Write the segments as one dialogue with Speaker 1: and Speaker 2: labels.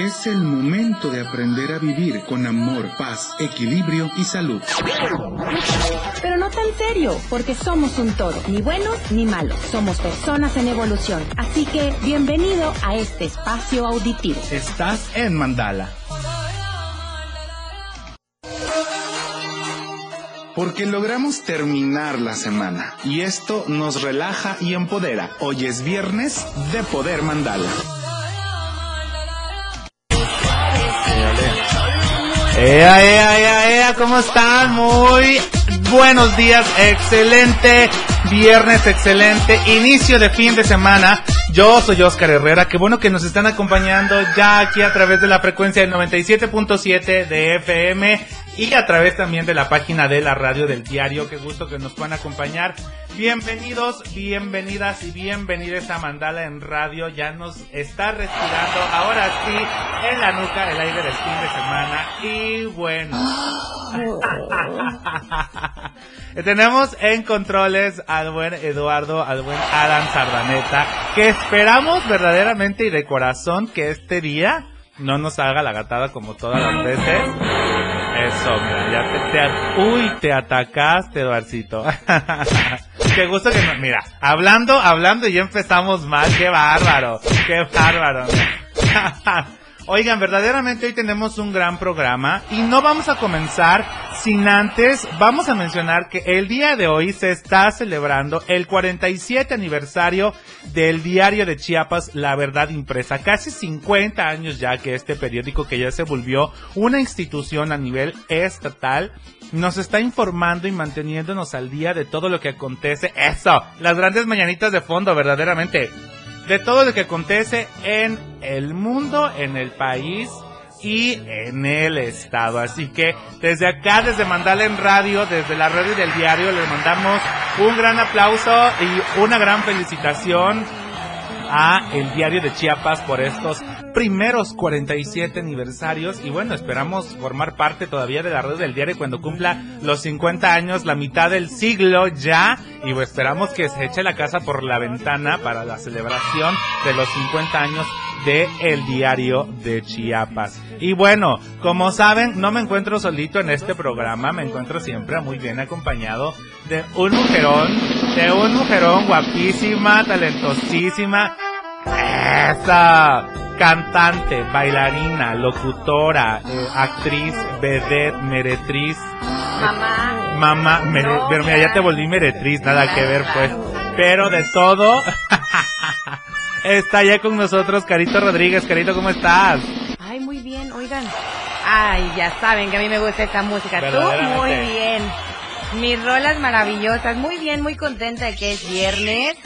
Speaker 1: Es el momento de aprender a vivir con amor, paz, equilibrio y salud.
Speaker 2: Pero no tan serio, porque somos un todo, ni buenos ni malos. Somos personas en evolución. Así que bienvenido a este espacio auditivo.
Speaker 3: Estás en Mandala.
Speaker 1: Porque logramos terminar la semana y esto nos relaja y empodera. Hoy es viernes de Poder Mandala.
Speaker 3: ¡Ea, ea, ea, ea! ¿Cómo están? Muy buenos días, excelente viernes, excelente inicio de fin de semana. Yo soy Oscar Herrera, qué bueno que nos están acompañando ya aquí a través de la frecuencia del 97.7 de FM y a través también de la página de la radio del diario. Qué gusto que nos puedan acompañar. Bienvenidos, bienvenidas y bienvenidas a Mandala en radio. Ya nos está respirando ahora sí en la nuca el aire del fin de semana. Y bueno. Tenemos en controles al buen Eduardo, al buen Alan Sardaneta, que esperamos verdaderamente y de corazón que este día no nos haga la gatada como todas las veces. Eso, te- uy, te atacaste, Eduarcito. Qué gusto que no, mira, hablando, hablando y ya empezamos mal, qué bárbaro, qué bárbaro. Oigan, verdaderamente hoy tenemos un gran programa y no vamos a comenzar sin antes, vamos a mencionar que el día de hoy se está celebrando el 47 aniversario del diario de Chiapas La Verdad Impresa. Casi 50 años ya que este periódico que ya se volvió una institución a nivel estatal nos está informando y manteniéndonos al día de todo lo que acontece. Eso, las grandes mañanitas de fondo, verdaderamente de todo lo que acontece en el mundo, en el país y en el estado. Así que desde acá, desde Mandala en Radio, desde la radio del diario, les mandamos un gran aplauso y una gran felicitación a el diario de Chiapas por estos primeros 47 aniversarios. Y bueno, esperamos formar parte todavía de la red del diario cuando cumpla los 50 años, la mitad del siglo ya. Y pues, esperamos que se eche la casa por la ventana para la celebración de los 50 años de El Diario de Chiapas. Y bueno, como saben, no me encuentro solito en este programa, me encuentro siempre muy bien acompañado de un mujerón, de un mujerón guapísima, talentosísima, esa cantante, bailarina, locutora, eh, actriz, vedette, meretriz,
Speaker 2: Mamá.
Speaker 3: mamá, mere-
Speaker 2: No,
Speaker 3: pero mira, ya te volví meretriz, nada que ver pues, pero de todo, está ya con nosotros Carito Rodríguez, Carito, ¿cómo estás?
Speaker 4: Ay, muy bien, oigan. Ay, ya saben que a mí me gusta esta música. Tú, muy bien. Mis rolas maravillosas. Muy bien, muy contenta de que es viernes.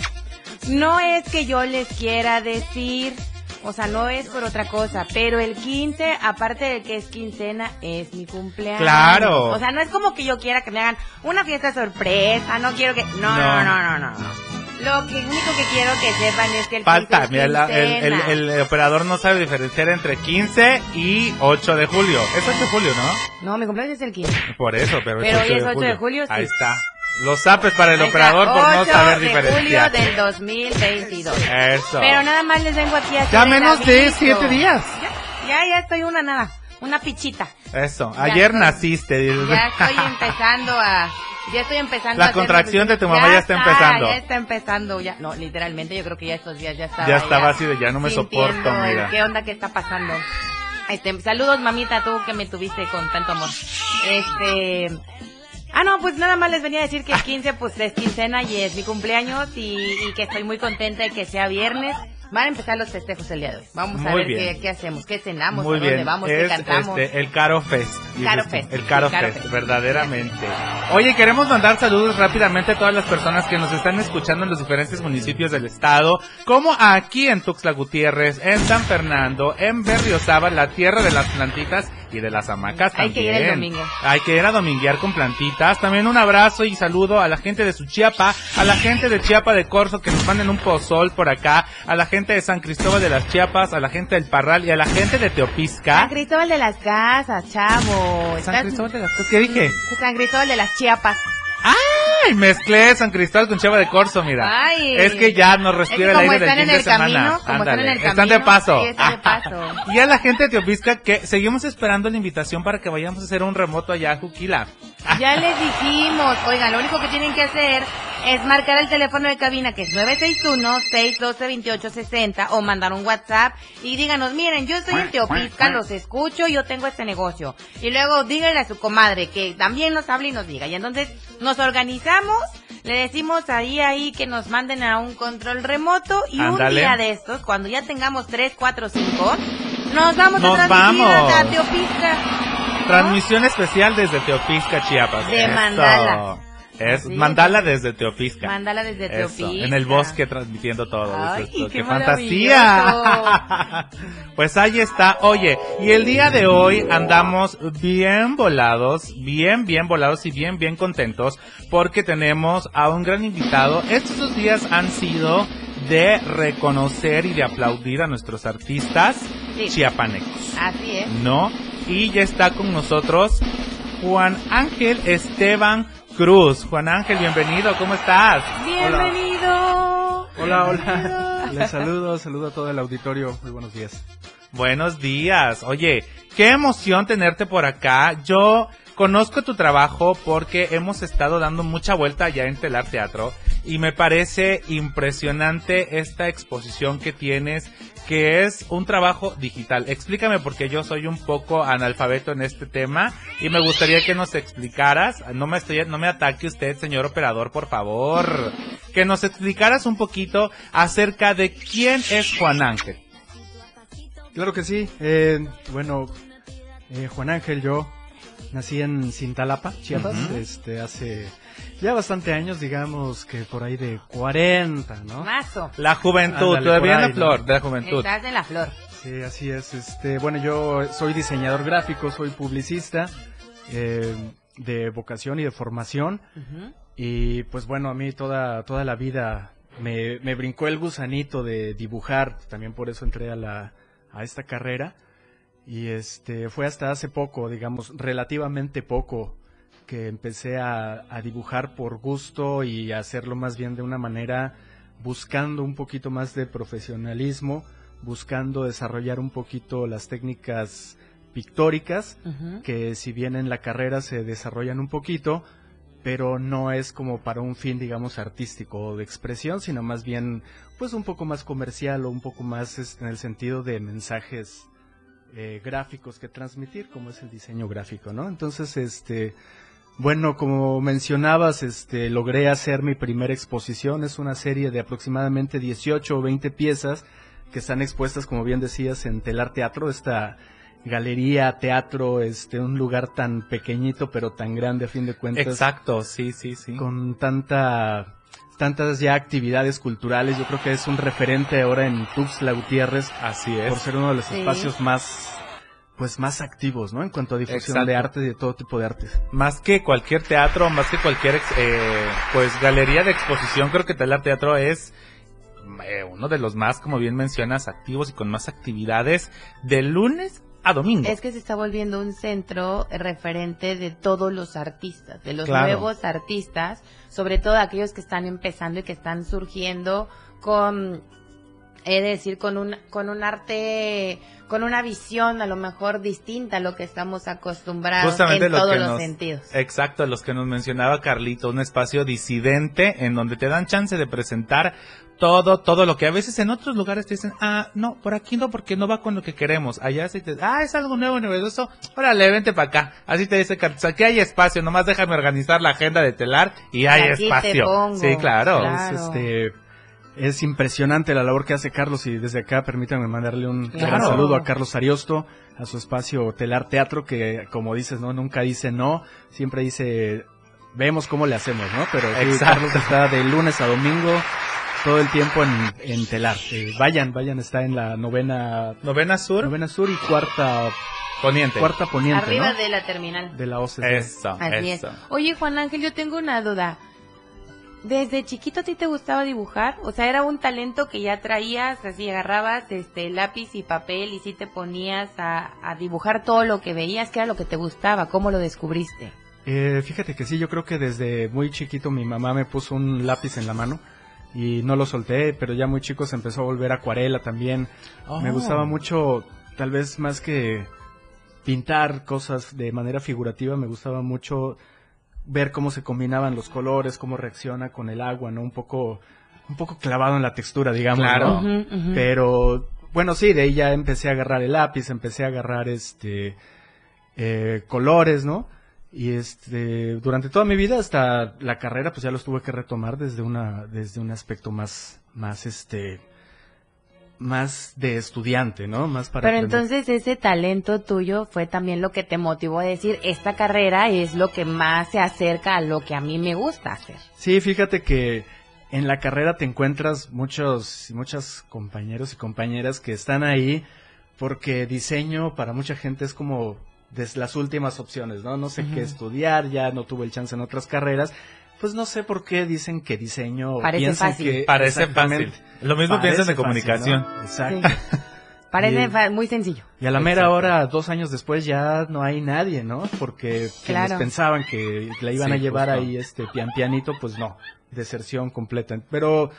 Speaker 4: No es que yo les quiera decir, o sea, no es por otra cosa, pero el 15, aparte de que es quincena, es mi cumpleaños.
Speaker 3: Claro.
Speaker 4: O sea, no es como que yo quiera que me hagan una fiesta sorpresa, no quiero que... No,
Speaker 3: No.
Speaker 4: no, no, no, no. Lo que único que quiero que sepan es que el 15
Speaker 3: Falta,
Speaker 4: es
Speaker 3: mira, la- el, el, el operador no sabe diferenciar entre 15 y 8 de julio. Es 8 de julio, ¿no?
Speaker 4: No, mi cumpleaños es el 15.
Speaker 3: Por eso, pero,
Speaker 4: Pero
Speaker 3: es
Speaker 4: hoy
Speaker 3: 8
Speaker 4: es
Speaker 3: de
Speaker 4: 8
Speaker 3: julio.
Speaker 4: de julio, sí.
Speaker 3: Ahí está. Los zapes para el
Speaker 4: Ahí está,
Speaker 3: operador por no
Speaker 4: 8
Speaker 3: saber
Speaker 4: de
Speaker 3: diferenciar.
Speaker 4: julio del 2022.
Speaker 3: Eso.
Speaker 4: Pero nada más les vengo aquí a
Speaker 3: Ya menos de
Speaker 4: aviso.
Speaker 3: 7 días.
Speaker 4: Ya, ya, ya estoy una nada, una pichita.
Speaker 3: Eso.
Speaker 4: Ya
Speaker 3: Ayer
Speaker 4: estoy-
Speaker 3: naciste.
Speaker 4: Ya estoy empezando a... Ya estoy empezando
Speaker 3: La
Speaker 4: a hacer-
Speaker 3: contracción de tu mamá ya está empezando.
Speaker 4: Ya está empezando, ya. No, literalmente yo creo que ya estos días ya estaba.
Speaker 3: Ya estaba así de ya no me soporto, mira.
Speaker 4: ¿Qué onda que está pasando? Este, saludos mamita, tú que me tuviste con tanto amor. Este, Ah, no, pues nada más les venía a decir que el 15 pues es quincena y es mi cumpleaños y, y que estoy muy contenta de que sea viernes. Van a empezar los festejos el día de hoy. Vamos a ver qué, qué hacemos, qué cenamos,
Speaker 3: Muy
Speaker 4: a dónde
Speaker 3: bien,
Speaker 4: vamos, qué cantamos.
Speaker 3: este, el Caro Fest.
Speaker 4: Caro. Fest,
Speaker 3: El Caro,
Speaker 4: sí, Caro
Speaker 3: Fest,
Speaker 4: Fest.
Speaker 3: verdaderamente. Oye, queremos mandar saludos rápidamente a todas las personas que nos están escuchando en los diferentes municipios del estado, como aquí en Tuxtla Gutiérrez, en San Fernando, en Berriozábal, la tierra de las plantitas y de las hamacas
Speaker 4: Hay que ir el domingo.
Speaker 3: Hay que ir a dominguear con plantitas. También un abrazo y saludo a la gente de Suchiapa, a la gente de Chiapa de Corzo que nos manden un pozol por acá, a la gente de San Cristóbal de las Chiapas, a la gente del Parral y a la gente de Teopisca.
Speaker 4: San Cristóbal de las Casas, chavo.
Speaker 3: San
Speaker 4: Estás-
Speaker 3: Cristóbal de las ¿Qué dije?
Speaker 4: San Cristóbal de las Chiapas.
Speaker 3: Ay, mezclé San Cristóbal con Cheva de Corso, mira.
Speaker 4: Ay.
Speaker 3: es que ya nos respira
Speaker 4: Es que
Speaker 3: el aire del fin
Speaker 4: en
Speaker 3: de semana.
Speaker 4: camino, como están en el
Speaker 3: Están de
Speaker 4: camino,
Speaker 3: paso.
Speaker 4: sí, están de paso.
Speaker 3: y a la gente de Teopisca que seguimos esperando la invitación para que vayamos a hacer un remoto allá a Juquila.
Speaker 4: Ya les dijimos, oigan, lo único que tienen que hacer es marcar el teléfono de cabina que es 961-612-2860 o mandar un WhatsApp y díganos, miren, yo estoy en Teopisca, los escucho, yo tengo este negocio. Y luego díganle a su comadre que también nos hable y nos diga. Y entonces nos organizamos, le decimos ahí, ahí que nos manden a un control remoto y un día de estos, cuando ya tengamos 3, 4, 5, nos vamos
Speaker 3: Nos
Speaker 4: a transmitir
Speaker 3: vamos.
Speaker 4: a Teopisca.
Speaker 3: Transmisión especial desde Teopisca, Chiapas.
Speaker 4: De. Mandala.
Speaker 3: Es Mandala
Speaker 4: es.
Speaker 3: desde Teopisca.
Speaker 4: Mándala desde
Speaker 3: Eso,
Speaker 4: Teopisca.
Speaker 3: En el bosque transmitiendo todo.
Speaker 4: Ay, ¡Qué
Speaker 3: fantasía! pues ahí está. Oye, y el día de hoy andamos bien volados, bien, bien volados y bien, bien contentos porque tenemos a un gran invitado. Estos dos días han sido de reconocer y de aplaudir a nuestros artistas
Speaker 4: Sí.
Speaker 3: chiapanecos.
Speaker 4: Así es.
Speaker 3: ¿no? Y ya está con nosotros Juan Ángel Esteban Cruz. Juan Ángel, bienvenido, ¿cómo estás?
Speaker 4: Bienvenido.
Speaker 5: Hola, hola. Les saludo, saludo a todo el auditorio. Muy buenos días.
Speaker 3: Buenos días. Oye, qué emoción tenerte por acá. Yo conozco tu trabajo porque hemos estado dando mucha vuelta ya en Telar Teatro y me parece impresionante esta exposición que tienes que es un trabajo digital. Explícame porque yo soy un poco analfabeto en este tema y me gustaría que nos explicaras, no me estoy no me ataque usted, señor operador, por favor, que nos explicaras un poquito acerca de quién es Juan Ángel.
Speaker 5: Claro que sí. Eh, bueno, eh, Juan Ángel, yo nací en Cintalapa, Chiapas,
Speaker 3: Ujú.
Speaker 5: este, hace ya bastante años, digamos que por ahí de 40, ¿no?
Speaker 4: Mazo.
Speaker 3: La juventud,
Speaker 5: Ándale,
Speaker 3: todavía en la
Speaker 5: ahí,
Speaker 3: flor
Speaker 5: ¿no?
Speaker 3: de la juventud.
Speaker 4: Estás en la flor.
Speaker 5: Sí, así es. Este, bueno, yo soy diseñador gráfico, soy publicista eh, de vocación y de formación. Y pues bueno, a mí toda, toda la vida me, me brincó el gusanito de dibujar, también por eso entré a, la, a esta carrera. Y este fue hasta hace poco, digamos, relativamente poco, que empecé a, a dibujar por gusto y a hacerlo más bien de una manera buscando un poquito más de profesionalismo, buscando desarrollar un poquito las técnicas pictóricas que si bien en la carrera se desarrollan un poquito, pero no es como para un fin, digamos, artístico o de expresión, sino más bien, pues un poco más comercial o un poco más este, en el sentido de mensajes eh, gráficos que transmitir, como es el diseño gráfico, ¿no? Entonces, este, bueno, como mencionabas, este, logré hacer mi primera exposición, es una serie de aproximadamente 18 o 20 piezas que están expuestas, como bien decías, en Telar Teatro, esta galería, teatro, este, un lugar tan pequeñito pero tan grande a fin de cuentas.
Speaker 3: Exacto, sí, sí, sí.
Speaker 5: Con tanta, tantas ya actividades culturales, yo creo que es un referente ahora en Tuxtla Gutiérrez
Speaker 3: Así es.
Speaker 5: por ser uno de los
Speaker 4: Sí.
Speaker 5: espacios más, pues más activos, ¿no? En cuanto a difusión
Speaker 3: Exacto.
Speaker 5: de arte y de todo tipo de artes.
Speaker 3: Más que cualquier teatro, más que cualquier ex- eh, pues galería de exposición, creo que Telar Teatro es eh, uno de los más, como bien mencionas, activos y con más actividades de lunes a domingo.
Speaker 4: Es que se está volviendo un centro referente de todos los artistas, de los
Speaker 3: Claro.
Speaker 4: nuevos artistas, sobre todo aquellos que están empezando y que están surgiendo con, he de decir, con un, con un arte, con una visión a lo mejor distinta a lo que estamos acostumbrados
Speaker 3: Justamente
Speaker 4: en
Speaker 3: lo
Speaker 4: todos
Speaker 3: que
Speaker 4: los
Speaker 3: nos-
Speaker 4: sentidos.
Speaker 3: Exacto, los que nos mencionaba Carlito, un espacio disidente en donde te dan chance de presentar todo, todo lo que a veces en otros lugares te dicen, ah, no, por aquí no, porque no va con lo que queremos. Allá sí te, ah, es algo nuevo, novedoso, órale, vente para acá. Así te dice Carlito, aquí hay espacio, nomás déjame organizar la agenda de telar y hay
Speaker 4: Aquí te
Speaker 3: espacio.
Speaker 4: pongo.
Speaker 3: Sí, claro.
Speaker 4: Claro.
Speaker 5: Es, este, es impresionante la labor que hace Carlos y desde acá permítanme mandarle un
Speaker 3: Claro.
Speaker 5: gran saludo a Carlos Ariosto, a su espacio Telar Teatro, que como dices, no nunca dice no, siempre dice vemos cómo le hacemos, ¿no? Pero sí. Carlos está de lunes a domingo todo el tiempo en, en Telar. Eh, vayan, vayan, está en la novena,
Speaker 3: Novena Sur,
Speaker 5: novena sur y cuarta,
Speaker 3: poniente.
Speaker 5: cuarta poniente,
Speaker 4: Arriba
Speaker 5: ¿no?
Speaker 4: de la terminal.
Speaker 5: De la OCC.
Speaker 3: Eso,
Speaker 4: Así
Speaker 3: eso.
Speaker 4: es. Oye, Juan Ángel, yo tengo una duda. ¿Desde chiquito a ti te gustaba dibujar? O sea, era un talento que ya traías, así agarrabas este lápiz y papel y sí te ponías a, a dibujar todo lo que veías, que era lo que te gustaba, ¿cómo lo descubriste?
Speaker 5: Eh, fíjate que sí, yo creo que desde muy chiquito mi mamá me puso un lápiz en la mano y no lo solté, pero ya muy chico se empezó a volver acuarela también. Me
Speaker 3: Oh.
Speaker 5: gustaba mucho, tal vez más que pintar cosas de manera figurativa, me gustaba mucho ver cómo se combinaban los colores, cómo reacciona con el agua, ¿no? Un poco, un poco clavado en la textura, digamos,
Speaker 3: Claro.
Speaker 5: Pero, bueno, sí, de ahí ya empecé a agarrar el lápiz, empecé a agarrar este eh, colores, ¿no? Y este, durante toda mi vida hasta la carrera, pues ya los tuve que retomar desde una, desde un aspecto más, más este, más de estudiante, ¿no? Más para
Speaker 4: Pero
Speaker 5: aprender.
Speaker 4: entonces ese talento tuyo fue también lo que te motivó a decir, esta carrera es lo que más se acerca a lo que a mí me gusta hacer.
Speaker 5: Sí, fíjate que en la carrera te encuentras muchos, muchas compañeros y compañeras que están ahí porque diseño para mucha gente es como de las últimas opciones, ¿no? No sé qué estudiar, ya no tuve el chance en otras carreras. Pues no sé por qué dicen que diseño.
Speaker 4: Parece
Speaker 5: piensan
Speaker 4: fácil.
Speaker 5: que-
Speaker 3: Parece fácil. Lo mismo piensan de
Speaker 5: Parece
Speaker 3: comunicación.
Speaker 5: fácil, ¿no? Exacto.
Speaker 4: Sí. Parece
Speaker 5: Y-
Speaker 4: muy sencillo.
Speaker 5: Y a la mera
Speaker 3: Exacto.
Speaker 5: hora, dos años después, ya no hay nadie, ¿no? Porque quienes pensaban que la iban
Speaker 3: Sí,
Speaker 5: a llevar
Speaker 3: justo.
Speaker 5: ahí este pian pianito, pues no, deserción completa. Pero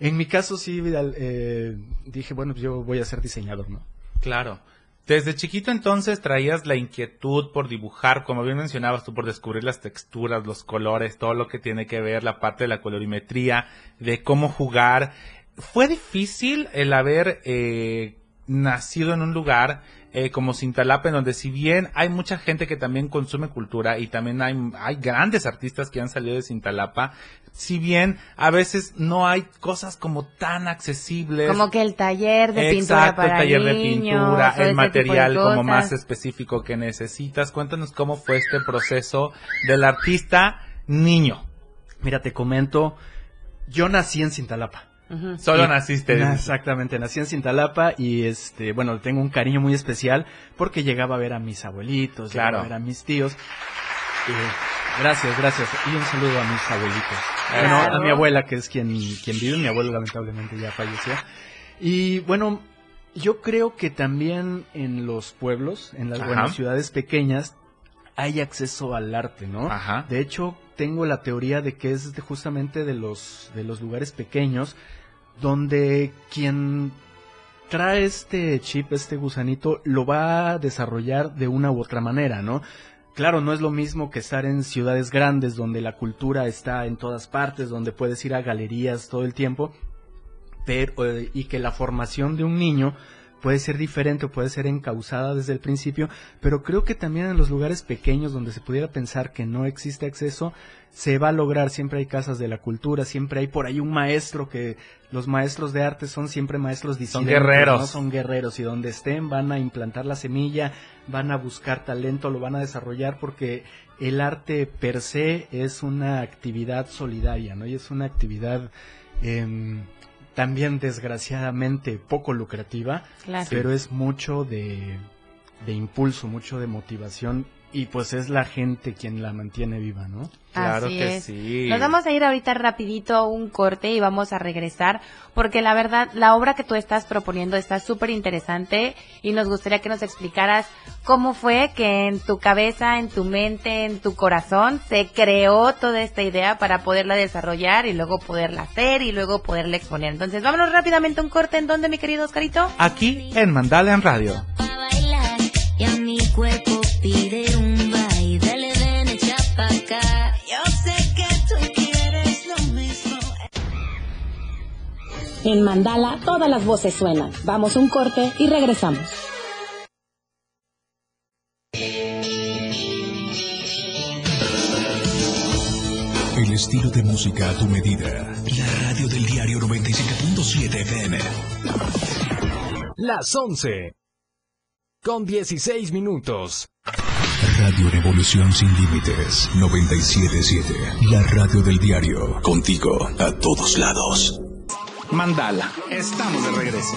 Speaker 5: en mi caso sí Vidal, eh, dije, bueno, pues yo voy a ser diseñador, ¿no?
Speaker 3: Claro. Desde chiquito entonces traías la inquietud por dibujar, como bien mencionabas tú, por descubrir las texturas, los colores, todo lo que tiene que ver, la parte de la colorimetría, de cómo jugar. ¿Fue difícil el haber eh, nacido en un lugar eh, como Cintalapa, en donde si bien hay mucha gente que también consume cultura y también hay, hay grandes artistas que han salido de Cintalapa, si bien a veces no hay cosas como tan accesibles.
Speaker 4: Como que el taller de pintura
Speaker 3: Exacto,
Speaker 4: para
Speaker 3: el taller de
Speaker 4: niños,
Speaker 3: pintura,
Speaker 4: todo
Speaker 3: el
Speaker 4: ese
Speaker 3: material
Speaker 4: de
Speaker 3: como más específico que necesitas. Cuéntanos cómo fue este proceso del artista niño.
Speaker 5: Mira, te comento, yo nací en Cintalapa.
Speaker 3: Solo
Speaker 5: Y-
Speaker 3: naciste.
Speaker 5: Na- Exactamente, nací en Cintalapa y este, bueno, tengo un cariño muy especial porque llegaba a ver a mis abuelitos,
Speaker 3: Claro.
Speaker 5: llegaba a ver a mis tíos. Gracias, gracias. Y un saludo a mis abuelitos. Bueno, a mi abuela que es quien, quien vive, mi abuelo lamentablemente ya falleció. Y bueno, yo creo que también en los pueblos, en las, o en
Speaker 3: Ajá.
Speaker 5: las ciudades pequeñas, hay acceso al arte, ¿no?
Speaker 3: Ajá.
Speaker 5: De hecho, tengo la teoría de que es justamente de los, de los lugares pequeños donde quien trae este chip, este gusanito, lo va a desarrollar de una u otra manera, ¿no? Claro, no es lo mismo que estar en ciudades grandes donde la cultura está en todas partes, donde puedes ir a galerías todo el tiempo, pero, eh, y que la formación de un niño puede ser diferente o puede ser encausada desde el principio, pero creo que también en los lugares pequeños donde se pudiera pensar que no existe acceso, se va a lograr, siempre hay casas de la cultura, siempre hay por ahí un maestro que los maestros de arte son siempre maestros disidentes,
Speaker 3: guerreros.
Speaker 5: ¿no? Son guerreros y donde estén van a implantar la semilla, van a buscar talento, lo van a desarrollar porque el arte per se es una actividad solidaria, ¿no? Y es una actividad em, también desgraciadamente poco lucrativa,
Speaker 4: Claro.
Speaker 5: pero es mucho de, de impulso, mucho de motivación y pues es la gente quien la mantiene viva, ¿no?
Speaker 3: Claro
Speaker 4: Así
Speaker 3: que
Speaker 4: es.
Speaker 3: sí.
Speaker 4: Nos vamos a ir ahorita rapidito a un corte y vamos a regresar porque la verdad la obra que tú estás proponiendo está súper interesante y nos gustaría que nos explicaras cómo fue que en tu cabeza, en tu mente, en tu corazón se creó toda esta idea para poderla desarrollar y luego poderla hacer y luego poderla exponer. Entonces vámonos rápidamente a un corte en donde mi querido Oscarito.
Speaker 3: Aquí en Mandala en Radio.
Speaker 6: bailar y a mi cuerpo pide
Speaker 2: En Mandala todas las voces suenan. Vamos a un corte y regresamos.
Speaker 7: El estilo de música a tu medida. La radio del diario 97.7 FM.
Speaker 8: Las 11. Con 16 minutos.
Speaker 7: Radio Revolución sin límites. 97.7. La radio del diario. Contigo a todos lados.
Speaker 1: Mandala, estamos de regreso.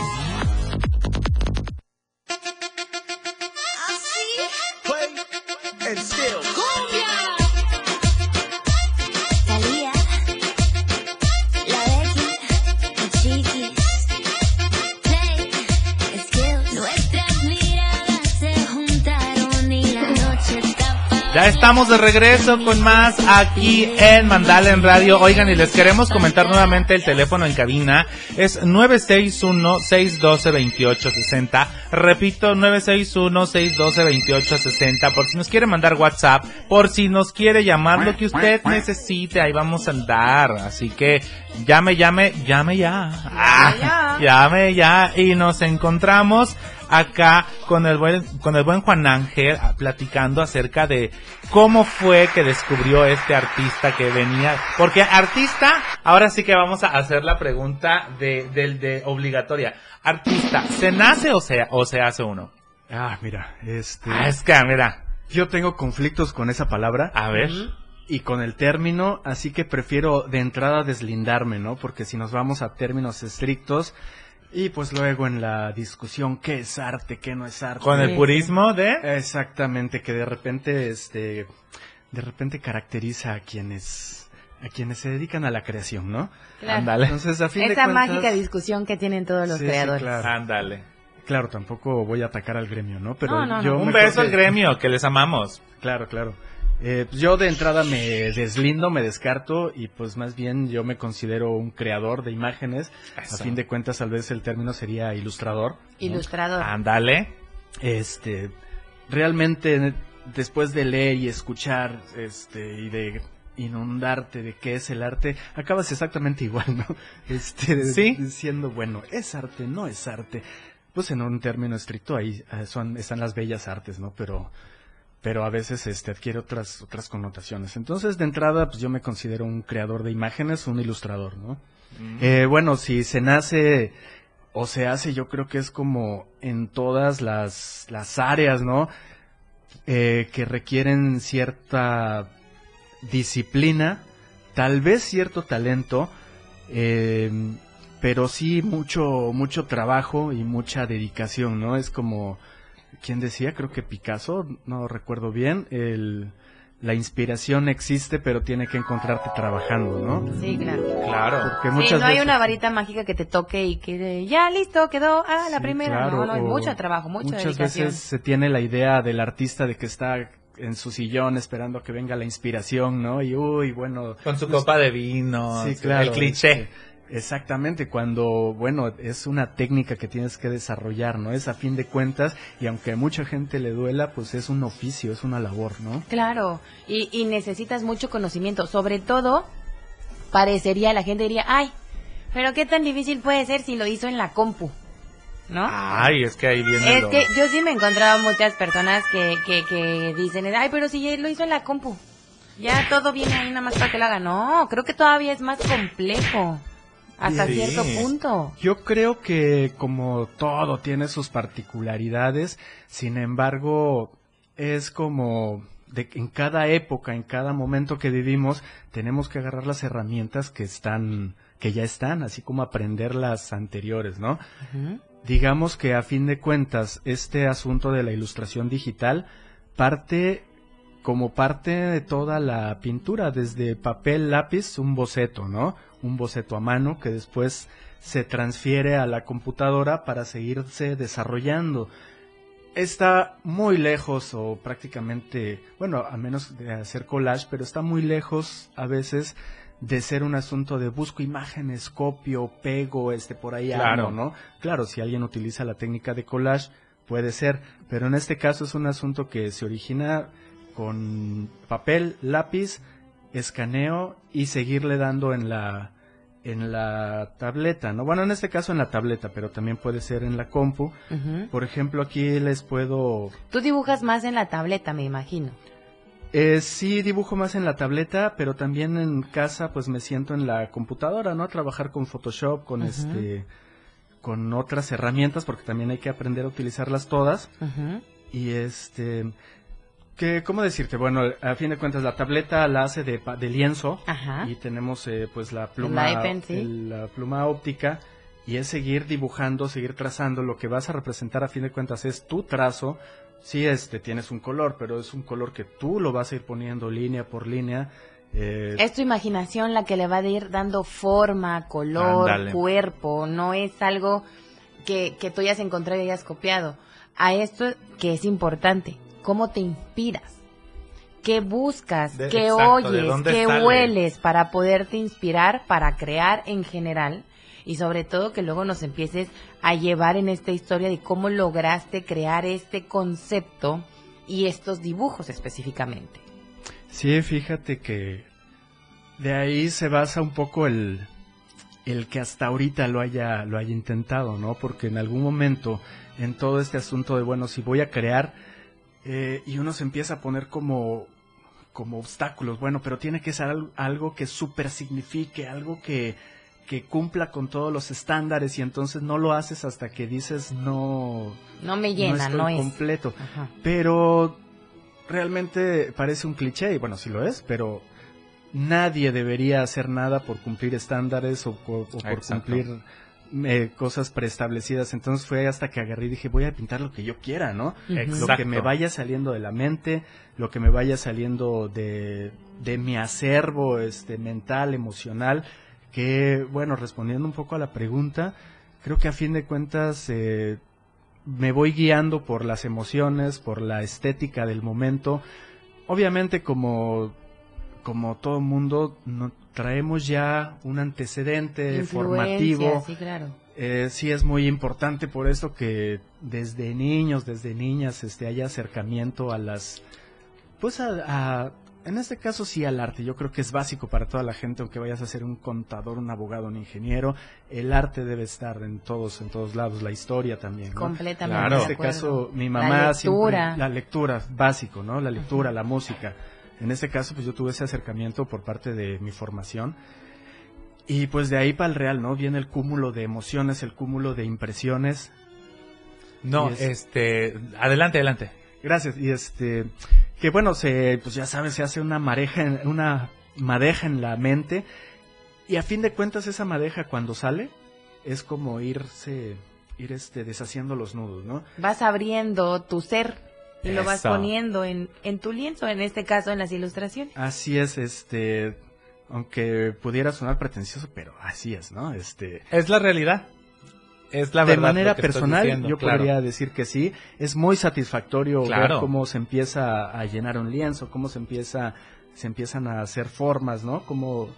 Speaker 3: Estamos de regreso con más aquí en Mandala en Radio. Oigan, y les queremos comentar nuevamente el teléfono en cabina. Es 961-612-2860. Repito, 961-612-2860. Por si nos quiere mandar WhatsApp, por si nos quiere llamar lo que usted necesite, ahí vamos a andar. Así que llame, llame, llame ya. Ah, llame ya. Y nos encontramos acá con el buen, con el buen Juan Ángel ah, platicando acerca de cómo fue que descubrió este artista que venía. Porque artista, ahora sí que vamos a hacer la pregunta de, del de obligatoria. Artista, ¿se nace o se, o se hace uno?
Speaker 5: Ah, mira, este...
Speaker 3: Ah, es que, mira,
Speaker 5: Yo tengo conflictos con esa palabra
Speaker 3: a ver.
Speaker 5: y con el término, así que prefiero de entrada deslindarme, ¿no? Porque si nos vamos a términos estrictos y pues luego en la discusión qué es arte, qué no es arte.
Speaker 3: Con el purismo de...
Speaker 5: Exactamente, que de repente, este, de repente caracteriza a quienes, a quienes se dedican a la creación, ¿no?
Speaker 4: Claro.
Speaker 3: Ándale.
Speaker 5: Entonces, a fin de
Speaker 4: Esa
Speaker 5: cuentas-
Speaker 4: mágica discusión que tienen todos los
Speaker 5: Sí,
Speaker 4: creadores.
Speaker 5: claro.
Speaker 3: Ándale.
Speaker 5: Claro, tampoco voy a atacar al gremio, ¿no? Pero
Speaker 4: No, no, no.
Speaker 5: yo
Speaker 3: Un beso al gremio, que les amamos.
Speaker 5: Claro, claro. Eh, pues yo de entrada me deslindo, me descarto y pues más bien yo me considero un creador de imágenes.
Speaker 3: Eso.
Speaker 5: A fin de cuentas, tal vez el término sería ilustrador. ¿no?
Speaker 4: Ilustrador.
Speaker 3: Ándale.
Speaker 5: Este, realmente después de leer y escuchar, este, y de inundarte de qué es el arte, acabas exactamente igual, ¿no? Este,
Speaker 3: Sí.
Speaker 5: diciendo, bueno, es arte, no es arte. Pues en un término estricto ahí eh, son, están las bellas artes, ¿no? Pero, pero a veces este adquiere otras, otras connotaciones. Entonces, de entrada, pues yo me considero un creador de imágenes, un ilustrador, ¿no? Eh, bueno, si se nace o se hace, yo creo que es como en todas las, las áreas, ¿no? Eh, que requieren cierta disciplina, tal vez cierto talento, eh, pero sí mucho, mucho trabajo y mucha dedicación, ¿no? Es como, ¿quién decía? Creo que Picasso, no recuerdo bien, el, la inspiración existe, pero tiene que encontrarte trabajando, ¿no?
Speaker 4: Sí, claro.
Speaker 3: Claro.
Speaker 5: Porque
Speaker 4: Sí,
Speaker 5: muchas
Speaker 4: no hay
Speaker 5: veces-
Speaker 4: una varita mágica que te toque y que ya listo, quedó, ah, la
Speaker 5: Sí,
Speaker 4: primera.
Speaker 5: claro,
Speaker 4: no, no, hay mucho trabajo, mucha
Speaker 5: Muchas
Speaker 4: dedicación.
Speaker 5: veces se tiene la idea del artista de que está en su sillón esperando a que venga la inspiración, ¿no? Y uy, bueno.
Speaker 3: Con su
Speaker 5: pues,
Speaker 3: copa de vino.
Speaker 5: Sí, claro.
Speaker 3: El cliché.
Speaker 5: Exactamente, cuando, bueno, es una técnica que tienes que desarrollar, ¿no? Es a fin de cuentas, y aunque a mucha gente le duela, pues es un oficio, es una labor, ¿no?
Speaker 4: Claro, y, y necesitas mucho conocimiento. Sobre todo, parecería, la gente diría, ay, pero qué tan difícil puede ser si lo hizo en la compu, ¿no?
Speaker 3: Ay, es que ahí viene
Speaker 4: Es
Speaker 3: lo-
Speaker 4: que yo sí me he encontrado muchas personas que, que, que dicen, ay, pero si lo hizo en la compu, ya todo viene ahí nada más para que lo haga. No, creo que todavía es más complejo, hasta
Speaker 3: Sí.
Speaker 4: cierto punto.
Speaker 5: Yo creo que como todo tiene sus particularidades, sin embargo, es como de que en cada época, en cada momento que vivimos, tenemos que agarrar las herramientas que están, que ya están, así como aprender las anteriores, ¿no? Digamos que a fin de cuentas, este asunto de la ilustración digital parte como parte de toda la pintura, desde papel, lápiz, un boceto, ¿no? Un boceto a mano que después se transfiere a la computadora para seguirse desarrollando. Está muy lejos o prácticamente, bueno, a menos de hacer collage, pero está muy lejos a veces de ser un asunto de busco imágenes, copio, pego, este por ahí
Speaker 3: Claro.
Speaker 5: algo, ¿no? Claro, si alguien utiliza la técnica de collage, puede ser, pero en este caso es un asunto que se origina con papel, lápiz, escaneo y seguirle dando en la en la tableta, ¿no? Bueno, en este caso en la tableta, pero también puede ser en la compu. Por ejemplo, aquí les puedo
Speaker 4: Tú dibujas más en la tableta, me imagino.
Speaker 5: eh, sí dibujo más en la tableta, pero también en casa pues me siento en la computadora, ¿no? A trabajar con Photoshop, con este con otras herramientas porque también hay que aprender a utilizarlas todas y este que cómo decirte, bueno, a fin de cuentas la tableta la hace de, pa- de lienzo
Speaker 4: Ajá.
Speaker 5: y tenemos eh, pues la pluma
Speaker 4: iPen, sí.
Speaker 5: el- la pluma óptica y es seguir dibujando, seguir trazando, lo que vas a representar a fin de cuentas es tu trazo. Sí, este tienes un color, pero es un color que tú lo vas a ir poniendo línea por línea. eh,
Speaker 4: Es tu imaginación la que le va a ir dando forma, color, cuerpo, no es algo que, que tú hayas encontrado y hayas copiado. A esto que es importante, ¿cómo te inspiras? qué buscas,
Speaker 3: De-
Speaker 4: qué
Speaker 3: exacto, ¿de
Speaker 4: oyes, qué
Speaker 3: sale?
Speaker 4: hueles para poderte inspirar, para crear en general y sobre todo que luego nos empieces a llevar en esta historia de cómo lograste crear este concepto y estos dibujos específicamente.
Speaker 5: Sí, fíjate que de ahí se basa un poco el, el que hasta ahorita lo haya, lo haya intentado, ¿no? Porque en algún momento, en todo este asunto de, bueno, si voy a crear, eh, y uno se empieza a poner como, como obstáculos, bueno, pero tiene que ser al- algo que súper signifique, algo que, que cumpla con todos los estándares, y entonces no lo haces hasta que dices no,
Speaker 4: No me
Speaker 5: no
Speaker 4: llena,
Speaker 5: estoy
Speaker 4: no, es.
Speaker 5: completo.
Speaker 4: Ajá.
Speaker 5: Pero realmente parece un cliché, y bueno, sí lo es, pero nadie debería hacer nada por cumplir estándares o, por- o por
Speaker 3: Exacto.
Speaker 5: cumplir eh, cosas preestablecidas. Entonces fue hasta que agarré y dije, voy a pintar lo que yo quiera, ¿no? Lo
Speaker 3: Exacto.
Speaker 5: que me vaya saliendo de la mente, lo que me vaya saliendo de, de mi acervo este, mental, emocional, que, bueno, respondiendo un poco a la pregunta, creo que a fin de cuentas eh, me voy guiando por las emociones, por la estética del momento. Obviamente como, como todo mundo, no, traemos ya un antecedente formativo.
Speaker 4: Sí, claro.
Speaker 5: Eh, sí es muy importante por esto que desde niños, desde niñas, este, haya acercamiento a las, pues a, a- en este caso sí al arte. Yo creo que es básico para toda la gente, aunque vayas a ser un contador, un abogado, un ingeniero, el arte debe estar en todos, en todos lados, la historia también. ¿no?
Speaker 4: Completamente.
Speaker 5: En
Speaker 3: Claro.
Speaker 5: este
Speaker 4: de acuerdo.
Speaker 5: caso, mi
Speaker 4: La
Speaker 5: mamá siempre-
Speaker 4: lectura.
Speaker 5: la lectura, básico, ¿no? La lectura, la música. En este caso, pues yo tuve ese acercamiento por parte de mi formación. Y pues de ahí para el real, ¿no? Viene el cúmulo de emociones, el cúmulo de impresiones.
Speaker 3: No,
Speaker 5: es-
Speaker 3: este, adelante, adelante.
Speaker 5: Gracias. Y este, que bueno, se, pues ya sabes, se hace una mareja, en- una madeja en la mente. Y a fin de cuentas, esa madeja cuando sale, es como irse, ir este, deshaciendo los nudos, ¿no?
Speaker 4: Vas abriendo tu ser y lo vas poniendo en, en tu lienzo, en este caso en las ilustraciones.
Speaker 5: Así es, este, aunque pudiera sonar pretencioso, pero así es, ¿no? Este,
Speaker 3: Es la realidad. Es la
Speaker 5: de
Speaker 3: verdad.
Speaker 5: manera
Speaker 3: lo que estoy
Speaker 5: personal,
Speaker 3: diciendo,
Speaker 5: yo
Speaker 3: claro.
Speaker 5: podría decir que sí. Es muy satisfactorio
Speaker 3: Claro.
Speaker 5: ver cómo se empieza a llenar un lienzo, cómo se empieza, se empiezan a hacer formas, ¿no? Cómo,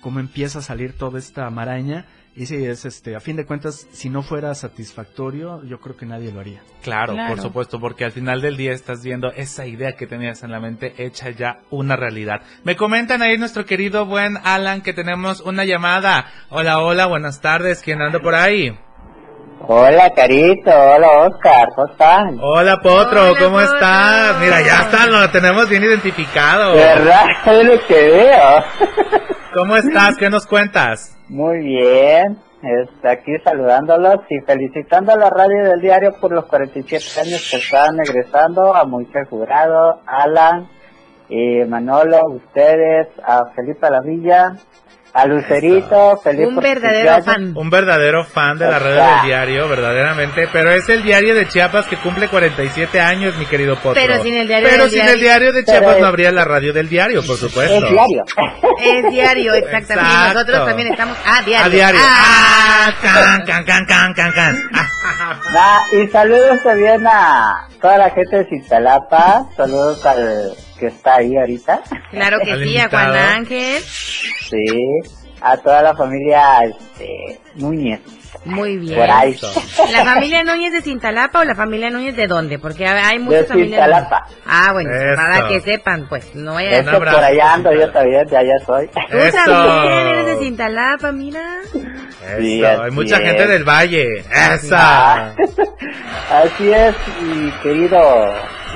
Speaker 5: cómo empieza a salir toda esta maraña. Y sí, es este, a fin de cuentas, si no fuera satisfactorio, yo creo que nadie lo haría.
Speaker 3: Claro,
Speaker 4: Claro.
Speaker 3: por supuesto, porque al final del día estás viendo esa idea que tenías en la mente hecha ya una realidad. Me comentan ahí nuestro querido buen Alan que tenemos una llamada. Hola, hola, buenas tardes. ¿Quién anda por ahí?
Speaker 9: Hola, Carito. Hola, Oscar. ¿Cómo están?
Speaker 3: Hola, Potro,
Speaker 4: Hola,
Speaker 3: ¿cómo estás? Mira, ya está, lo tenemos bien identificado.
Speaker 9: De verdad, es lo que veo.
Speaker 3: ¿Cómo estás? ¿Qué nos cuentas?
Speaker 9: Muy bien. Este, aquí saludándolos y felicitando a la radio del diario por los 47 años que están egresando, a Moisés Jurado, Alan, y Manolo, ustedes, a Felipe La Villa, a Lucerito, Felipe
Speaker 4: Un verdadero fan.
Speaker 3: Un verdadero fan de la radio del diario, verdaderamente. Pero es el diario de Chiapas que cumple 47 años, mi querido Potro.
Speaker 4: Pero sin el diario
Speaker 3: Pero
Speaker 4: del
Speaker 3: sin
Speaker 4: diario.
Speaker 3: el diario de Chiapas no habría la radio del diario, por supuesto.
Speaker 9: Es diario.
Speaker 4: Es diario, exactamente. Y
Speaker 3: Exacto.
Speaker 4: nosotros también estamos a diario.
Speaker 3: A diario.
Speaker 4: Ah.
Speaker 3: Ah, can, can, can, can, can, can. Ah,
Speaker 9: Ah, y saludos también a toda la gente de Cintalapa, saludos al que está ahí ahorita,
Speaker 4: Claro que sí, a Juan. Ángel.
Speaker 9: sí, a toda la familia este, Núñez,
Speaker 4: Muy bien.
Speaker 9: por ahí,
Speaker 4: ¿La familia Núñez de Cintalapa o la familia Núñez de dónde? Porque hay muchas
Speaker 9: de
Speaker 4: familias.
Speaker 9: Cintalapa.
Speaker 4: Ah, bueno,
Speaker 3: Eso.
Speaker 4: para que sepan, pues, no vaya
Speaker 3: abrazo,
Speaker 9: por allá ando, yo también, de allá soy.
Speaker 4: Tú
Speaker 3: Eso.
Speaker 4: también eres de Cintalapa, mira.
Speaker 9: Sí,
Speaker 3: Eso, hay mucha
Speaker 9: es.
Speaker 3: gente del valle. Esa.
Speaker 9: Ah, Así es, mi querido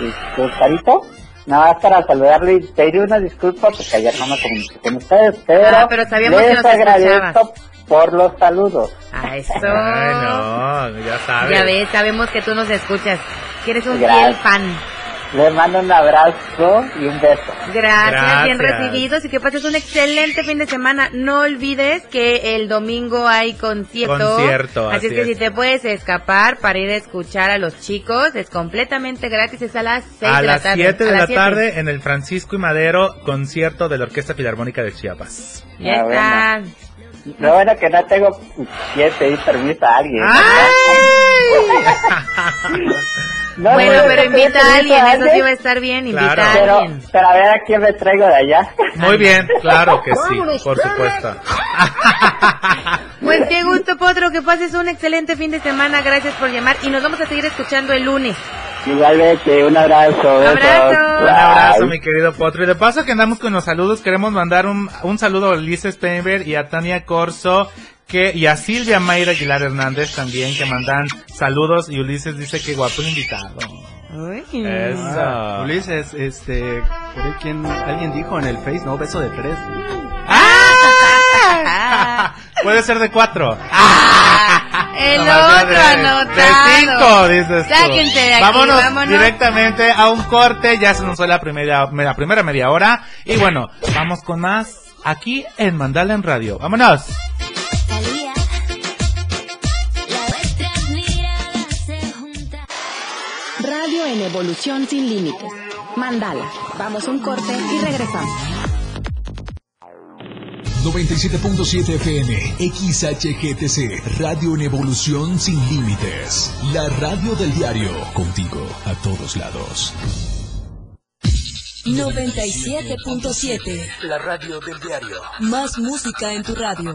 Speaker 9: este, Oscarito. Nada más para saludarle y pedir una disculpa porque ayer no me comuniqué con ustedes, pero,
Speaker 4: Ah, pero sabíamos
Speaker 9: les
Speaker 4: que nos
Speaker 9: agradezco
Speaker 4: escuchabas.
Speaker 9: por los saludos.
Speaker 4: A eso.
Speaker 3: Ay, no, ya sabes.
Speaker 4: Ya ves, sabemos que tú nos escuchas. Que eres un
Speaker 9: Gracias.
Speaker 4: fiel fan.
Speaker 9: Les mando un abrazo y un beso.
Speaker 4: Gracias, bien
Speaker 3: Gracias.
Speaker 4: recibidos y que pases un excelente fin de semana. No olvides que el domingo hay concierto.
Speaker 3: Concierto,
Speaker 4: Así,
Speaker 3: así
Speaker 4: es que
Speaker 3: es.
Speaker 4: si te puedes escapar para ir a escuchar a los chicos, es completamente gratis. Es a las 6
Speaker 3: A
Speaker 4: de la
Speaker 3: las
Speaker 4: tarde.
Speaker 3: 7
Speaker 4: A
Speaker 3: de
Speaker 4: las
Speaker 3: la
Speaker 4: siete.
Speaker 3: tarde en el Francisco y Madero, concierto de la Orquesta Filarmónica de Chiapas.
Speaker 4: Ya
Speaker 9: Ah,
Speaker 4: está.
Speaker 9: Lo bueno que no tengo que pedir permiso a alguien.
Speaker 3: ¡Ay!
Speaker 9: No,
Speaker 4: bueno,
Speaker 9: no,
Speaker 4: pero invita a alguien, eso sí va a estar bien, invita
Speaker 3: Claro.
Speaker 4: a
Speaker 9: Pero,
Speaker 4: alguien.
Speaker 9: pero a ver a quién me traigo de allá.
Speaker 3: Muy bien, claro que sí, por supuesto.
Speaker 4: Pues qué gusto, Potro, que pases un excelente fin de semana, gracias por llamar y nos vamos a seguir escuchando el lunes.
Speaker 9: Igualmente, un abrazo. besos.
Speaker 4: Abrazo.
Speaker 3: Un abrazo, mi querido Potro. Y de paso que andamos con los saludos, queremos mandar un, un saludo a Lisa Steinberg y a Tania Corso. Que, y a Silvia Mayra Aguilar Hernández también, que mandan saludos. Y Ulises dice que guapo el invitado. Eso.
Speaker 5: Ah, Ulises, este, por ahí quien, alguien dijo en el Face, no, beso de tres.
Speaker 3: ¡Ah! Puede ser de cuatro.
Speaker 4: El
Speaker 3: No, más
Speaker 4: otro
Speaker 3: de-
Speaker 4: anotado.
Speaker 3: De cinco, dices tú.
Speaker 4: Sáquense de aquí,
Speaker 3: vámonos,
Speaker 4: vámonos.
Speaker 3: directamente a un corte. Ya se nos fue la primera, la primera media hora. Y bueno, vamos con más aquí en Mandala en Radio. ¡Vámonos!
Speaker 2: En evolución sin límites. Mandala. Vamos a un corte y regresamos.
Speaker 7: 97.7 FM, XHGTC, Radio en Evolución Sin Límites. La radio del diario, contigo a todos lados.
Speaker 10: 97.7.
Speaker 8: La radio del diario.
Speaker 10: Más música en tu radio.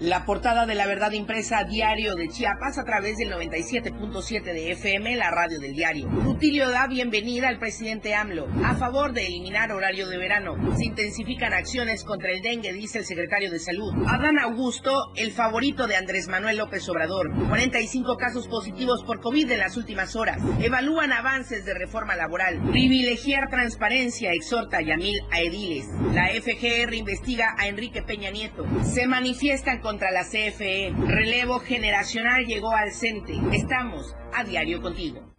Speaker 11: La portada de la verdad impresa diario de Chiapas a través del 97.7 de FM, la radio del diario. Rutilio da bienvenida al presidente AMLO a favor de eliminar horario de verano. Se intensifican acciones contra el dengue, dice el secretario de Salud. Adán Augusto, el favorito de Andrés Manuel López Obrador. 45 casos positivos por COVID en las últimas horas. Evalúan avances de reforma laboral. Privilegiar transparencia, exhorta Yamil a ediles. La FGR investiga a Enrique Peña Nieto. Se manifiestan contra la CFE. Relevo generacional llegó al CENTE. Estamos a diario contigo.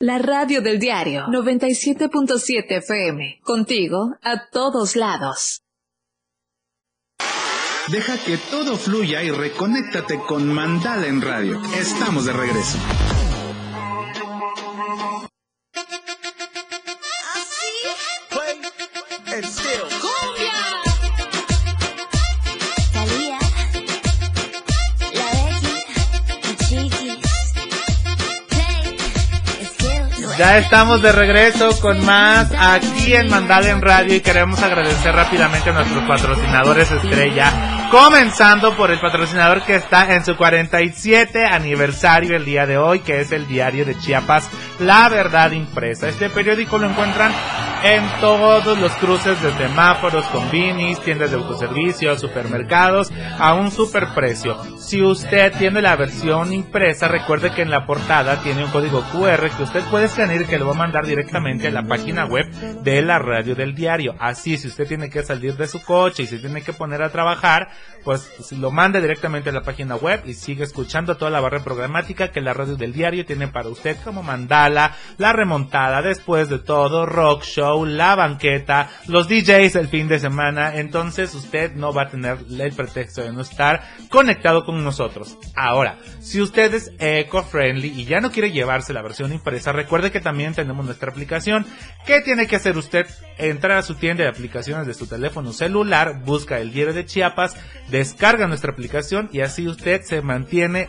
Speaker 10: La radio del diario 97.7 FM. Contigo a todos lados.
Speaker 1: Deja que todo fluya y reconéctate con Mandala en Radio. Estamos de regreso.
Speaker 3: Ya estamos de regreso con más aquí en Mandala en Radio y queremos agradecer rápidamente a nuestros patrocinadores estrella, comenzando por el patrocinador que está en su 47 aniversario el día de hoy, que es el diario de Chiapas, La Verdad Impresa. Este periódico lo encuentran en todos los cruces de semáforos, combinis, tiendas de autoservicio, supermercados, a un superprecio. Si usted tiene la versión impresa, recuerde que en la portada tiene un código QR que usted puede escanear que lo va a mandar directamente a la página web de la radio del diario. Así, si usted tiene que salir de su coche y se tiene que poner a trabajar, pues lo manda directamente a la página web y sigue escuchando toda la barra programática que la radio del diario tiene para usted como Mandala, La Remontada, después de todo, Rock Show, La Banqueta, los DJs el fin de semana. Entonces usted no va a tener el pretexto de no estar conectado con nosotros. Ahora, si usted es eco-friendly y ya no quiere llevarse la versión impresa, recuerde que también tenemos nuestra aplicación. ¿Qué tiene que hacer usted? Entrar a su tienda de aplicaciones de su teléfono celular, busca el diario de Chiapas, descarga nuestra aplicación y así usted se mantiene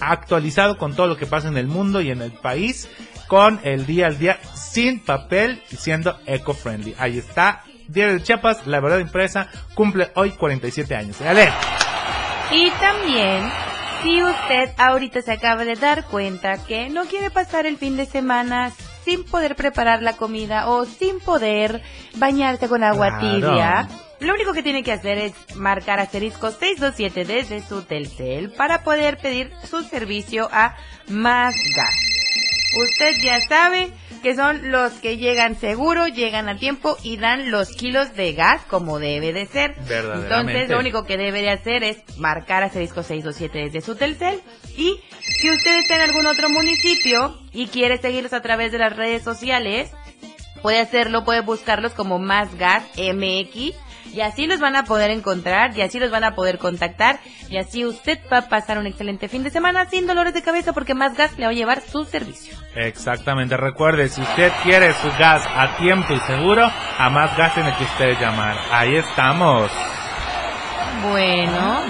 Speaker 3: actualizado con todo lo que pasa en el mundo y en el país con el día al día sin papel y siendo eco-friendly. Ahí está, Diario de Chiapas, la verdad impresa, cumple hoy 47 años.
Speaker 4: Y también, si usted ahorita se acaba de dar cuenta que no quiere pasar el fin de semana sin poder preparar la comida o sin poder bañarse con agua
Speaker 3: Claro.
Speaker 4: tibia, Lo único que tiene que hacer es marcar asterisco 627 desde su Telcel para poder pedir su servicio a Más Gas. Usted ya sabe que son los que llegan seguro, llegan a tiempo y dan los kilos de gas como debe de ser. Entonces, lo único que debe de hacer es marcar asterisco 627 desde su Telcel y si usted está en algún otro municipio y quiere seguirlos a través de las redes sociales, puede hacerlo, puede buscarlos como Más Gas MX y así los van a poder encontrar y así los van a poder contactar y así usted va a pasar un excelente fin de semana sin dolores de cabeza porque Más Gas le va a llevar su servicio.
Speaker 3: Exactamente, recuerde, si usted quiere su gas a tiempo y seguro, a más gas tiene que usted llamar. Ahí estamos.
Speaker 4: Bueno,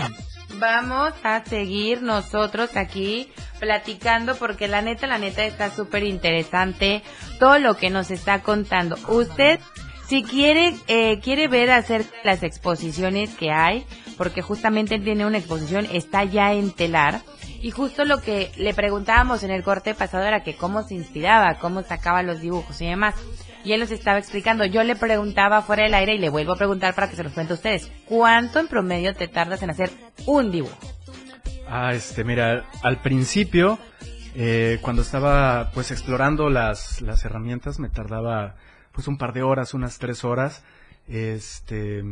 Speaker 4: vamos a seguir nosotros aquí platicando porque la neta, la neta está súper interesante todo lo que nos está contando. Usted, si quiere, eh, quiere ver hacer las exposiciones que hay, porque justamente tiene una exposición, está ya en telar. Y justo lo que le preguntábamos en el corte pasado era que cómo se inspiraba, cómo sacaba los dibujos y demás. Y él nos estaba explicando. Yo le preguntaba fuera del aire y le vuelvo a preguntar para que se los cuente a ustedes. ¿Cuánto en promedio te tardas en hacer un dibujo?
Speaker 5: Ah, este, mira, al principio, eh, cuando estaba pues explorando las, las herramientas, me tardaba pues un par de horas, unas tres horas. Este,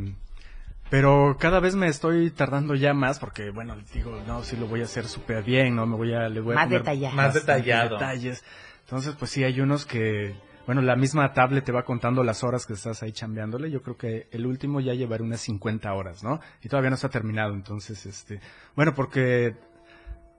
Speaker 5: pero cada vez me estoy tardando ya más porque, bueno, digo, no, sí lo voy a hacer súper bien, ¿no? Me voy a, le voy a
Speaker 4: Más detallado.
Speaker 3: Más detallado.
Speaker 5: detalles. Entonces, pues sí, hay unos que, bueno, la misma tablet te va contando las horas que estás ahí chambeándole. Yo creo que el último ya llevará unas 50 horas, ¿no? Y todavía no está terminado. Entonces, este, bueno, porque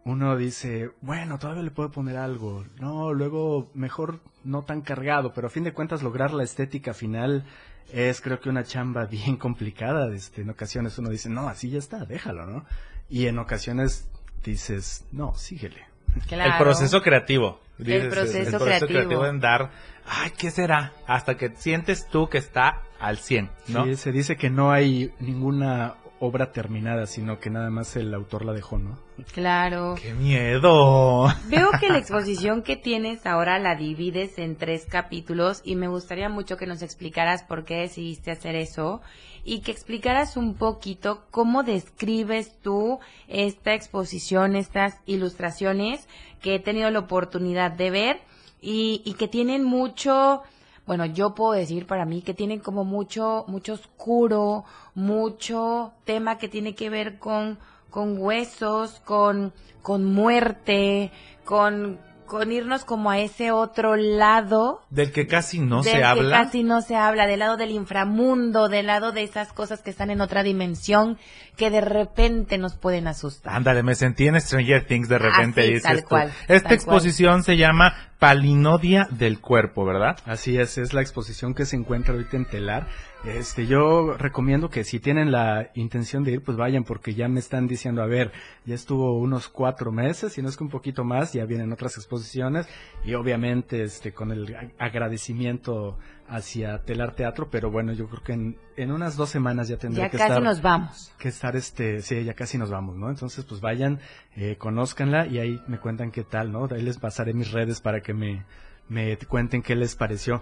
Speaker 5: uno dice, bueno, todavía le puedo poner algo. No, luego mejor no tan cargado, pero a fin de cuentas lograr la estética final es creo que una chamba bien complicada. Este, en ocasiones uno dice, no, así ya está, déjalo, ¿no? Y en ocasiones dices, no, síguele.
Speaker 3: El proceso creativo.
Speaker 4: El proceso
Speaker 3: creativo.
Speaker 4: creativo.
Speaker 3: en dar, ay, ¿qué será? Hasta que sientes tú que está al 100, ¿no?
Speaker 5: Sí, se dice que no hay ninguna obra terminada, sino que nada más el autor la dejó, ¿no?
Speaker 4: Claro.
Speaker 3: ¡Qué miedo!
Speaker 4: Veo que la exposición que tienes ahora la divides en tres capítulos y me gustaría mucho que nos explicaras por qué decidiste hacer eso y que explicaras un poquito cómo describes tú esta exposición, estas ilustraciones que he tenido la oportunidad de ver y, y que tienen mucho, bueno, yo puedo decir para mí que tienen como mucho, mucho oscuro, mucho tema que tiene que ver con, con huesos, con, con muerte, con, con irnos como a ese otro lado.
Speaker 3: Del que casi no
Speaker 4: del
Speaker 3: se
Speaker 4: que
Speaker 3: habla.
Speaker 4: casi no se habla, del lado del inframundo, del lado de esas cosas que están en otra dimensión que de repente nos pueden asustar.
Speaker 3: Ándale, me sentí en Stranger Things de repente,
Speaker 4: Así,
Speaker 3: dices
Speaker 4: tal
Speaker 3: tú.
Speaker 4: cual,
Speaker 3: Esta
Speaker 4: tal
Speaker 3: exposición se llama Palinodia del Cuerpo, ¿verdad?
Speaker 5: Así es, es la exposición que se encuentra ahorita en Telar. Este, yo recomiendo que si tienen la intención de ir, pues vayan, porque ya me están diciendo, a ver, ya estuvo unos cuatro meses, si no es que un poquito más, ya vienen otras exposiciones, y obviamente, este, con el agradecimiento hacia Telar Teatro, pero bueno, yo creo que en, en unas dos semanas ya tendré
Speaker 4: Ya
Speaker 5: que
Speaker 4: casi
Speaker 5: estar
Speaker 4: nos vamos.
Speaker 5: que estar este, sí, ya casi nos vamos, ¿no? Entonces, pues vayan, eh, conózcanla y ahí me cuentan qué tal, ¿no? Ahí les pasaré mis redes para que me, me cuenten qué les pareció.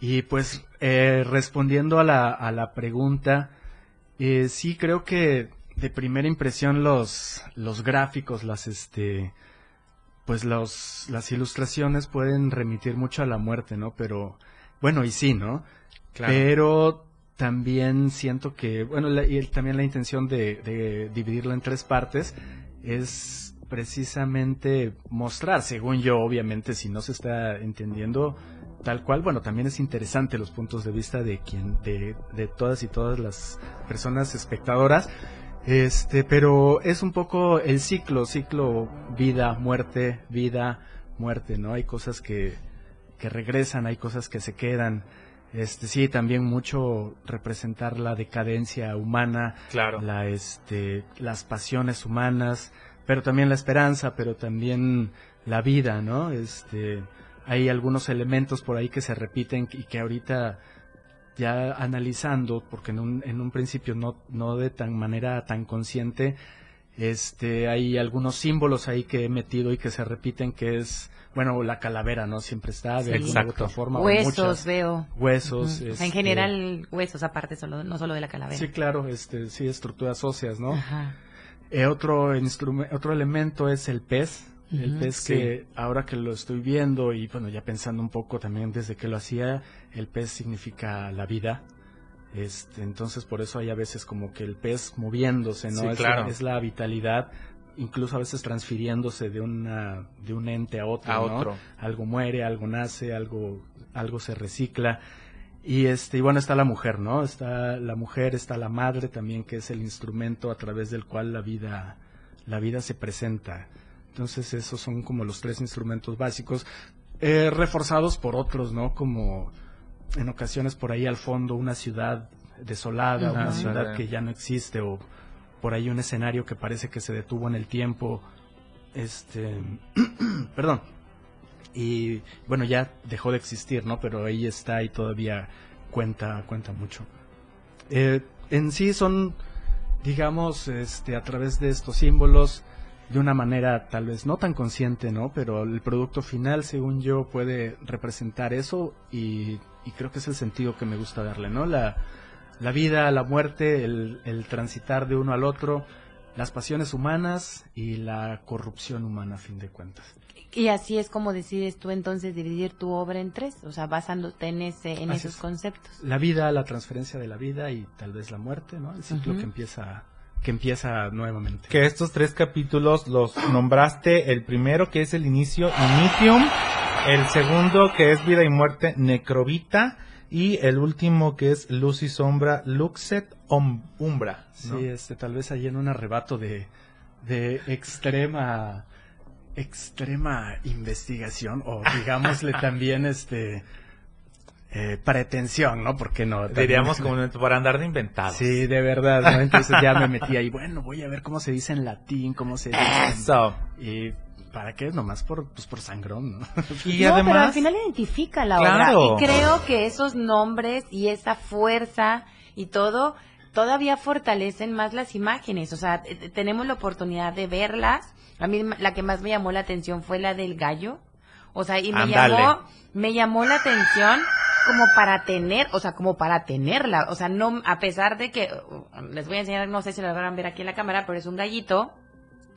Speaker 5: Y pues, eh, respondiendo a la, a la pregunta, eh, sí creo que de primera impresión los, los gráficos, las, este, pues los, las ilustraciones pueden remitir mucho a la muerte, ¿no? Pero, bueno, y sí, ¿no?
Speaker 3: Claro.
Speaker 5: Pero también siento que, bueno, la- y también la intención de, de dividirlo en tres partes es precisamente mostrar, según yo, obviamente, si no se está entendiendo tal cual, bueno, también es interesante los puntos de vista de quien, de, de todas y todas las personas espectadoras, este, pero es un poco el ciclo, ciclo vida, muerte, vida, muerte, ¿no? Hay cosas que, que regresan, hay cosas que se quedan. Este, sí, también mucho representar la decadencia humana,
Speaker 3: Claro.
Speaker 5: la, este, las pasiones humanas, pero también la esperanza, pero también la vida, ¿no? Este, hay algunos elementos por ahí que se repiten y que ahorita ya analizando, porque en un, en un principio no, no de tan manera tan consciente, Este, hay algunos símbolos ahí que he metido y que se repiten que es, bueno, la calavera, ¿no? Siempre está de alguna u
Speaker 3: Exacto.
Speaker 5: otra forma.
Speaker 4: Huesos,
Speaker 5: muchas.
Speaker 4: veo.
Speaker 5: Huesos. Este,
Speaker 4: En general, huesos aparte, solo, no solo de la calavera.
Speaker 5: Sí, claro, este, sí, estructuras óseas, ¿no?
Speaker 4: Ajá.
Speaker 5: Eh, otro, otro elemento es el pez. El pez
Speaker 3: Sí.
Speaker 5: que ahora que lo estoy viendo y bueno, ya pensando un poco también desde que lo hacía, el pez significa la vida. Este, entonces por eso hay a veces como que el pez moviéndose, ¿no?
Speaker 3: Sí,
Speaker 5: es,
Speaker 3: claro.
Speaker 5: la, es la vitalidad, incluso a veces transfiriéndose de una de un ente a otro,
Speaker 3: A
Speaker 5: ¿no?
Speaker 3: otro.
Speaker 5: Algo muere, algo nace, algo algo se recicla. Y este, y bueno, está la mujer, ¿no? Está la mujer, está la madre también, que es el instrumento a través del cual la vida, la vida se presenta. Entonces, esos son como los tres instrumentos básicos, eh, reforzados por otros, ¿no? Como en ocasiones por ahí al fondo una ciudad desolada,
Speaker 3: Ajá.
Speaker 5: una ciudad que ya no existe, o por ahí un escenario que parece que se detuvo en el tiempo. Este, perdón, y bueno ya dejó de existir no pero ahí está y todavía cuenta cuenta mucho Eh, en sí son digamos este a través de estos símbolos de una manera tal vez no tan consciente no pero el producto final según yo puede representar eso y, y creo que es el sentido que me gusta darle no la la vida la muerte el, el transitar de uno al otro las pasiones humanas y la corrupción humana a fin de cuentas
Speaker 4: Y así es como decides tú entonces dividir tu obra en tres, o sea, basándote en, ese, en
Speaker 5: Así
Speaker 4: esos
Speaker 5: es.
Speaker 4: conceptos.
Speaker 5: la vida, la transferencia de la vida y tal vez la muerte, ¿no? El ciclo que empieza que empieza nuevamente.
Speaker 3: Que estos tres capítulos los nombraste el primero que es el inicio Initium, el segundo que es vida y muerte Necrovita y el último que es luz y sombra Luxet Umbra. ¿no?
Speaker 5: Sí, este tal vez ahí en un arrebato de de extrema extrema investigación o digámosle también este eh, pretensión, ¿no? Porque no? También-
Speaker 3: Diríamos como por andar de inventado.
Speaker 5: Sí, de verdad, ¿no? Entonces ya me metí ahí, bueno, voy a ver cómo se dice en latín, cómo se dice. en-
Speaker 3: Eso.
Speaker 5: Y para qué, nomás por pues por sangrón, ¿no?
Speaker 3: Y
Speaker 4: no, pero al
Speaker 3: además,
Speaker 4: final identifica la
Speaker 3: Claro.
Speaker 4: obra. Y creo que esos nombres y esa fuerza y todo todavía fortalecen más las imágenes. O sea, tenemos la oportunidad de verlas. A mí la que más me llamó la atención fue la del gallo. O sea, y me llamó, me llamó la atención como para tener, o sea, como para tenerla. O sea, no, a pesar de que, uh, les voy a enseñar, no sé si lo van a ver aquí en la cámara, pero es un gallito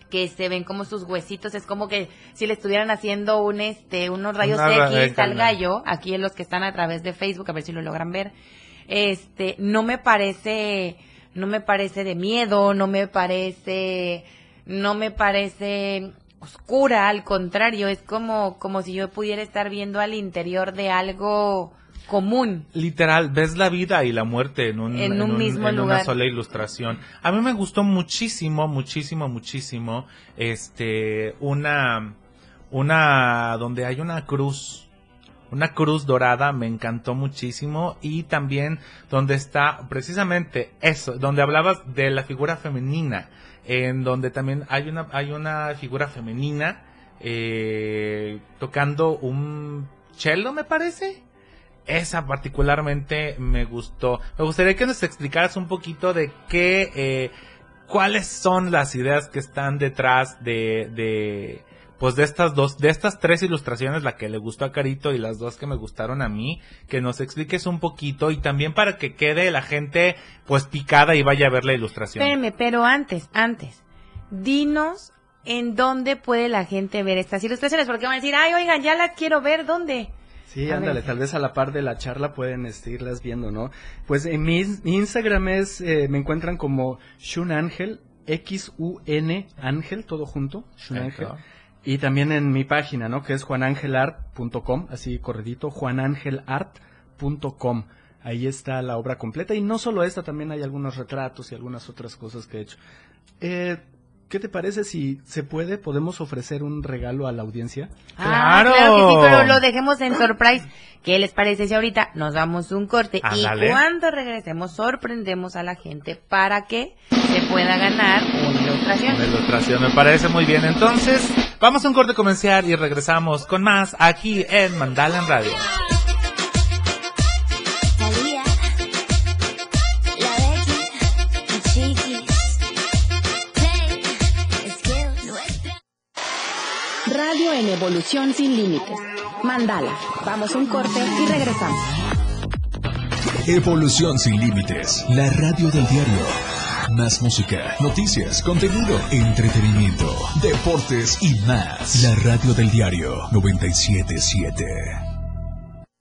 Speaker 4: que se ven como sus huesitos, es como que si le estuvieran haciendo un este unos rayos X al gallo, aquí en los que están a través de Facebook, a ver si lo logran ver. Este, no me parece no me parece de miedo, no me parece no me parece oscura, al contrario, es como como si yo pudiera estar viendo al interior de algo común.
Speaker 3: literal, ves la vida y la muerte en un,
Speaker 4: En un mismo
Speaker 3: en una sola ilustración. A mí me gustó muchísimo, muchísimo, muchísimo, este, una, una, donde hay una cruz, una cruz dorada, me encantó muchísimo, y también donde está precisamente eso, donde hablabas de la figura femenina, en donde también hay una, hay una figura femenina, eh, tocando un cello, me parece. Esa particularmente me gustó. Me gustaría que nos explicaras un poquito de qué, eh, cuáles son las ideas que están detrás de, de, pues de estas dos, de estas tres ilustraciones, la que le gustó a Carito y las dos que me gustaron a mí, que nos expliques un poquito y también para que quede la gente, pues picada y vaya a ver la ilustración.
Speaker 4: Espérenme, pero antes, antes, dinos en dónde puede la gente ver estas ilustraciones, porque van a decir, ay, oigan, ya las quiero ver, ¿dónde?
Speaker 5: Sí,
Speaker 4: A
Speaker 5: ándale,
Speaker 4: ver.
Speaker 5: tal vez a la par de la charla pueden este, irlas viendo, ¿no? Pues en mi, mi Instagram es, eh, me encuentran como Shun Ángel, X-U-N Ángel, todo junto, Shun Ángel.
Speaker 3: Eso.
Speaker 5: Y también en mi página, ¿no? Que es juanangelart.com, así corredito, juanangelart.com. Ahí está la obra completa. Y no solo esta, también hay algunos retratos y algunas otras cosas que he hecho. Eh, ¿Qué te parece si se puede, podemos ofrecer un regalo a la audiencia?
Speaker 4: Ah,
Speaker 3: ¡Claro!
Speaker 4: claro que sí, pero lo dejemos en surprise. ¿Qué les parece si ahorita nos damos un corte
Speaker 3: Ándale.
Speaker 4: y cuando regresemos sorprendemos a la gente para que se pueda ganar una ilustración?
Speaker 3: La ilustración me parece muy bien. Entonces, vamos a un corte comercial y regresamos con más aquí en Mandala en Radio.
Speaker 2: Radio en evolución sin límites. Mandala. Vamos a un corte y regresamos.
Speaker 7: Evolución sin límites. La radio del diario. Más música, noticias, contenido, entretenimiento, deportes y más. La radio del diario 977.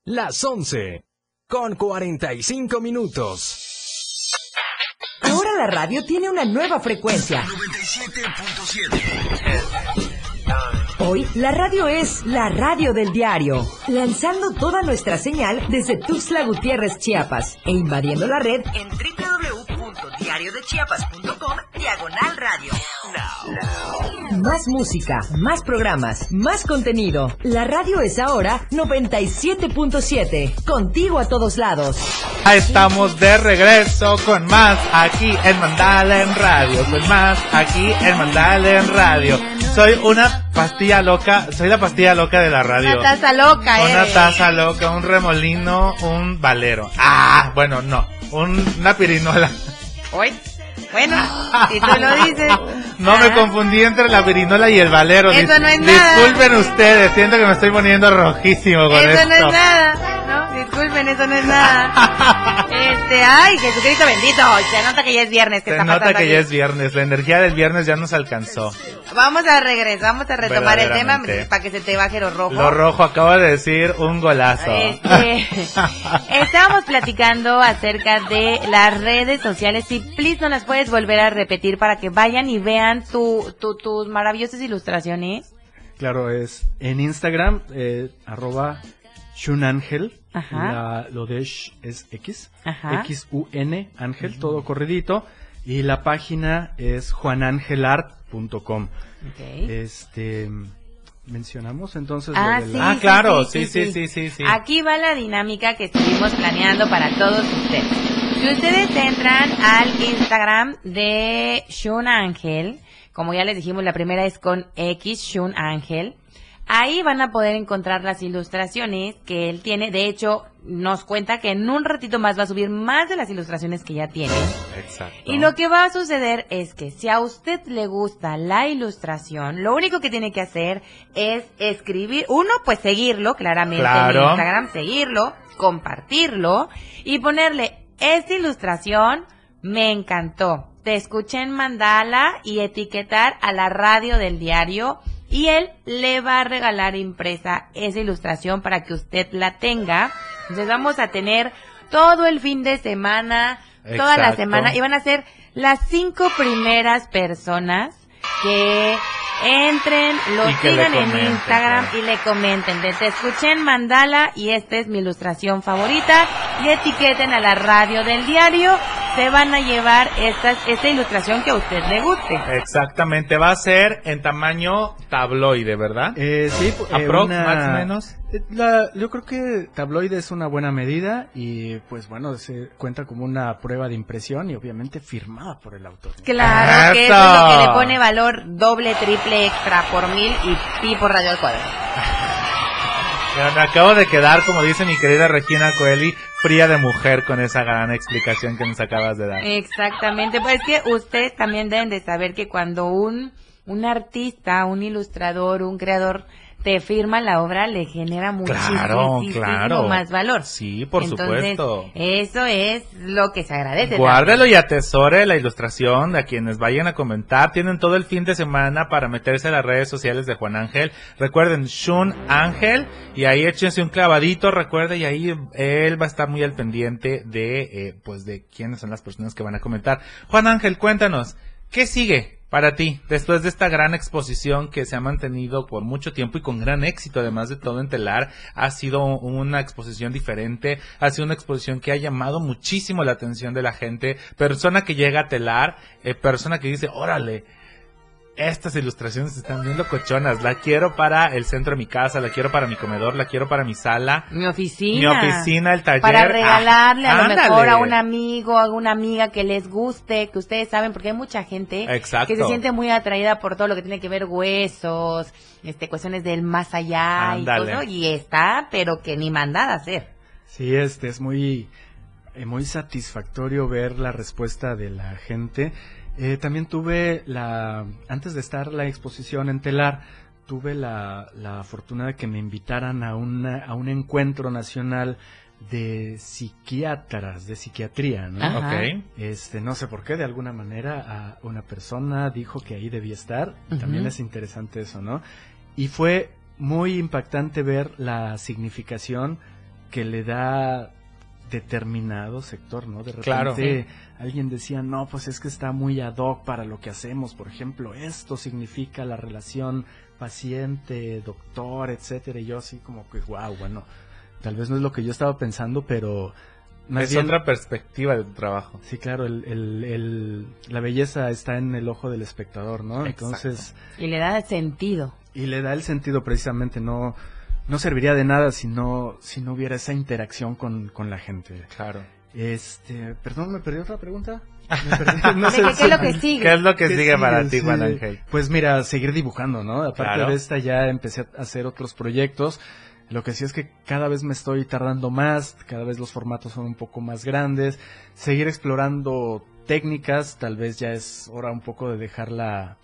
Speaker 12: Las 11 con 45 minutos.
Speaker 13: Ahora la radio tiene una nueva frecuencia.
Speaker 12: 97.7.
Speaker 13: Hoy la radio es la radio del diario, lanzando toda nuestra señal desde Tuxtla Gutiérrez, Chiapas, e invadiendo la red en www.diariodechiapas.com diagonal radio. Más música, más programas, más contenido. La radio es ahora 97.7, contigo a todos lados.
Speaker 3: Ya Estamos de regreso con más aquí en Mandala en Radio, con más aquí en Mandala en Radio. Soy una pastilla loca, soy la pastilla loca de la radio.
Speaker 4: Una taza loca,
Speaker 3: Una
Speaker 4: eres.
Speaker 3: taza loca, un remolino, un valero. Ah, bueno, no, un- una pirinola.
Speaker 4: Hoy. Bueno, si tú lo dices.
Speaker 3: No me confundí entre la pirinola y el valero.
Speaker 4: Eso
Speaker 3: Dis-
Speaker 4: no es nada.
Speaker 3: Disculpen ustedes, siento que me estoy poniendo rojísimo con
Speaker 4: Eso
Speaker 3: esto.
Speaker 4: no es nada. Disculpen, eso no es nada. Este, ay, Jesucristo bendito. Se nota que ya es viernes que
Speaker 3: Se
Speaker 4: está
Speaker 3: nota que
Speaker 4: aquí.
Speaker 3: ya es viernes, la energía del viernes ya nos alcanzó.
Speaker 4: Vamos a regresar, vamos a retomar el tema para que se te baje lo rojo.
Speaker 3: Lo rojo acaba de decir un golazo.
Speaker 4: Este, estábamos platicando acerca de las redes sociales. Si please no las puedes volver a repetir para que vayan y vean tu, tu- tus maravillosas ilustraciones.
Speaker 5: Claro, es en Instagram, eh, arroba Shunangel.
Speaker 4: Ajá.
Speaker 5: La- lo de Sh es X.
Speaker 4: Ajá.
Speaker 5: X-U-N, Ángel, todo corridito. Y la página es juanangelart.com. Este. Mencionamos entonces lo
Speaker 4: Ah,
Speaker 5: de
Speaker 4: sí,
Speaker 5: la-
Speaker 4: sí, sí, sí, sí.
Speaker 3: sí, sí.
Speaker 4: Aquí va la dinámica que estuvimos planeando para todos ustedes. Si ustedes entran al Instagram de Shun Ángel, como ya les dijimos, la primera es con X, Shun Ángel. Ahí van a poder encontrar las ilustraciones que él tiene. De hecho, nos cuenta que en un ratito más va a subir más de las ilustraciones que ya tiene.
Speaker 3: Exacto.
Speaker 4: Y lo que va a suceder es que si a usted le gusta la ilustración, lo único que tiene que hacer es escribir, uno, pues seguirlo, claramente
Speaker 3: Claro.
Speaker 4: en Instagram, seguirlo, compartirlo y ponerle esta ilustración me encantó. Te escuché en Mandala y etiquetar a la radio del diario y él le va a regalar impresa esa ilustración para que usted la tenga. Entonces vamos a tener todo el fin de semana, toda la semana y van a ser las cinco primeras personas que entren, lo sigan en Instagram y le comenten. De te escuché en Mandala y esta es mi ilustración favorita y etiqueten a la radio del diario se van a llevar esta, esta ilustración que a usted le guste.
Speaker 3: Exactamente, va a ser en tamaño tabloide, ¿verdad?
Speaker 5: Eh, sí, eh,
Speaker 3: Aprox,
Speaker 5: una-
Speaker 3: más o menos.
Speaker 5: Eh, la- yo creo que tabloide es una buena medida y pues bueno, se cuenta como una prueba de impresión y obviamente firmada por el autor.
Speaker 4: Claro, que eso es
Speaker 5: ¡Eso!
Speaker 4: lo que le pone valor doble, triple, extra por mil y pi por radio al cuadrado.
Speaker 3: Me acabo de quedar, como dice mi querida Regina Coeli, fría de mujer con esa gran explicación que nos acabas de dar.
Speaker 4: Exactamente, pues es que ustedes también deben de saber que cuando un, un artista, un ilustrador, un creador te firma la obra, le genera
Speaker 3: Claro,
Speaker 4: muchísimo
Speaker 3: claro.
Speaker 4: más valor.
Speaker 3: Sí, por
Speaker 4: Entonces,
Speaker 3: supuesto.
Speaker 4: Eso es lo que se agradece.
Speaker 3: Guárdelo y atesore la ilustración a quienes vayan a comentar. Tienen todo el fin de semana para meterse a las redes sociales de Juan Ángel. Recuerden, Shun Ángel. Y ahí échense un clavadito, recuerde, y ahí él va a estar muy al pendiente de, eh, pues, de quiénes son las personas que van a comentar. Juan Ángel, cuéntanos, ¿qué sigue? Para ti, después de esta gran exposición que se ha mantenido por mucho tiempo y con gran éxito, además de todo en telar, ha sido una exposición diferente, ha sido una exposición que ha llamado muchísimo la atención de la gente, persona que llega a telar, eh, persona que dice, órale, estas ilustraciones están bien locochonas, la quiero para el centro de mi casa, la quiero para mi comedor, la quiero para mi sala,
Speaker 4: Mi oficina.
Speaker 3: mi oficina, el taller.
Speaker 4: Para regalarle
Speaker 3: Ah,
Speaker 4: a lo
Speaker 3: ándale.
Speaker 4: mejor a un amigo, a una amiga que les guste, que ustedes saben, porque hay mucha gente
Speaker 3: Exacto.
Speaker 4: que se siente muy atraída por todo lo que tiene que ver huesos, este, cuestiones del más allá y todo, y está, pero que ni mandada hacer.
Speaker 5: Sí, este es muy, eh, muy satisfactorio ver la respuesta de la gente. Eh, también tuve la, antes de estar la exposición en telar, tuve la, la fortuna de que me invitaran a, una, a un encuentro nacional de psiquiatras, de psiquiatría, ¿no?
Speaker 3: Ajá. Ok.
Speaker 5: Este, no sé por qué, de alguna manera a una persona dijo que ahí debía estar. También es interesante eso, ¿no? Y fue muy impactante ver la significación que le da determinado sector, ¿no? De repente
Speaker 3: Claro.
Speaker 5: alguien decía, no, pues es que está muy ad hoc para lo que hacemos. Por ejemplo, esto significa la relación paciente, doctor, etcétera. Y yo así como que, wow, bueno, tal vez no es lo que yo estaba pensando, pero más
Speaker 3: es
Speaker 5: bien-
Speaker 3: otra perspectiva de tu trabajo.
Speaker 5: Sí, claro, el, el- el- la belleza está en el ojo del espectador, ¿no?
Speaker 3: Exacto.
Speaker 5: Entonces,
Speaker 4: Y le da sentido.
Speaker 5: y le da el sentido precisamente, no, no serviría de nada si no, si no hubiera esa interacción con, con la gente.
Speaker 3: Claro.
Speaker 5: Este, perdón, me perdí otra pregunta. Perdí,
Speaker 4: ¿De qué- qué es lo que sigue?
Speaker 3: ¿Qué es lo que
Speaker 5: ¿Qué
Speaker 3: sigue para ti. Juan Ángel?
Speaker 5: Pues mira, seguir dibujando, ¿no? Aparte
Speaker 3: Claro.
Speaker 5: de esta ya empecé a hacer otros proyectos. Lo que sí es que cada vez me estoy tardando más, cada vez los formatos son un poco más grandes. Seguir explorando técnicas, tal vez ya es hora un poco de dejar la,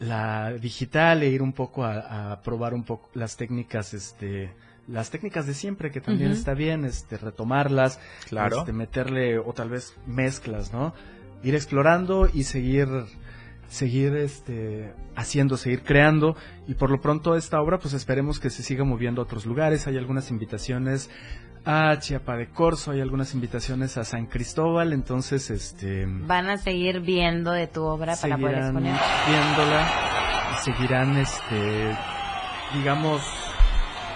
Speaker 5: la digital e ir un poco a, a probar un poco las técnicas, este, las técnicas de siempre, que también está bien, este, retomarlas,
Speaker 3: Claro.
Speaker 5: este, meterle o tal vez mezclas, ¿no? Ir explorando y seguir, seguir, este, haciendo, seguir creando y por lo pronto esta obra, pues esperemos que se siga moviendo a otros lugares. Hay algunas invitaciones a Chiapa de Corzo, hay algunas invitaciones a San Cristóbal, entonces, este,
Speaker 4: Van a seguir viendo de tu obra para poder exponer.
Speaker 5: viéndola y seguirán, este, digamos,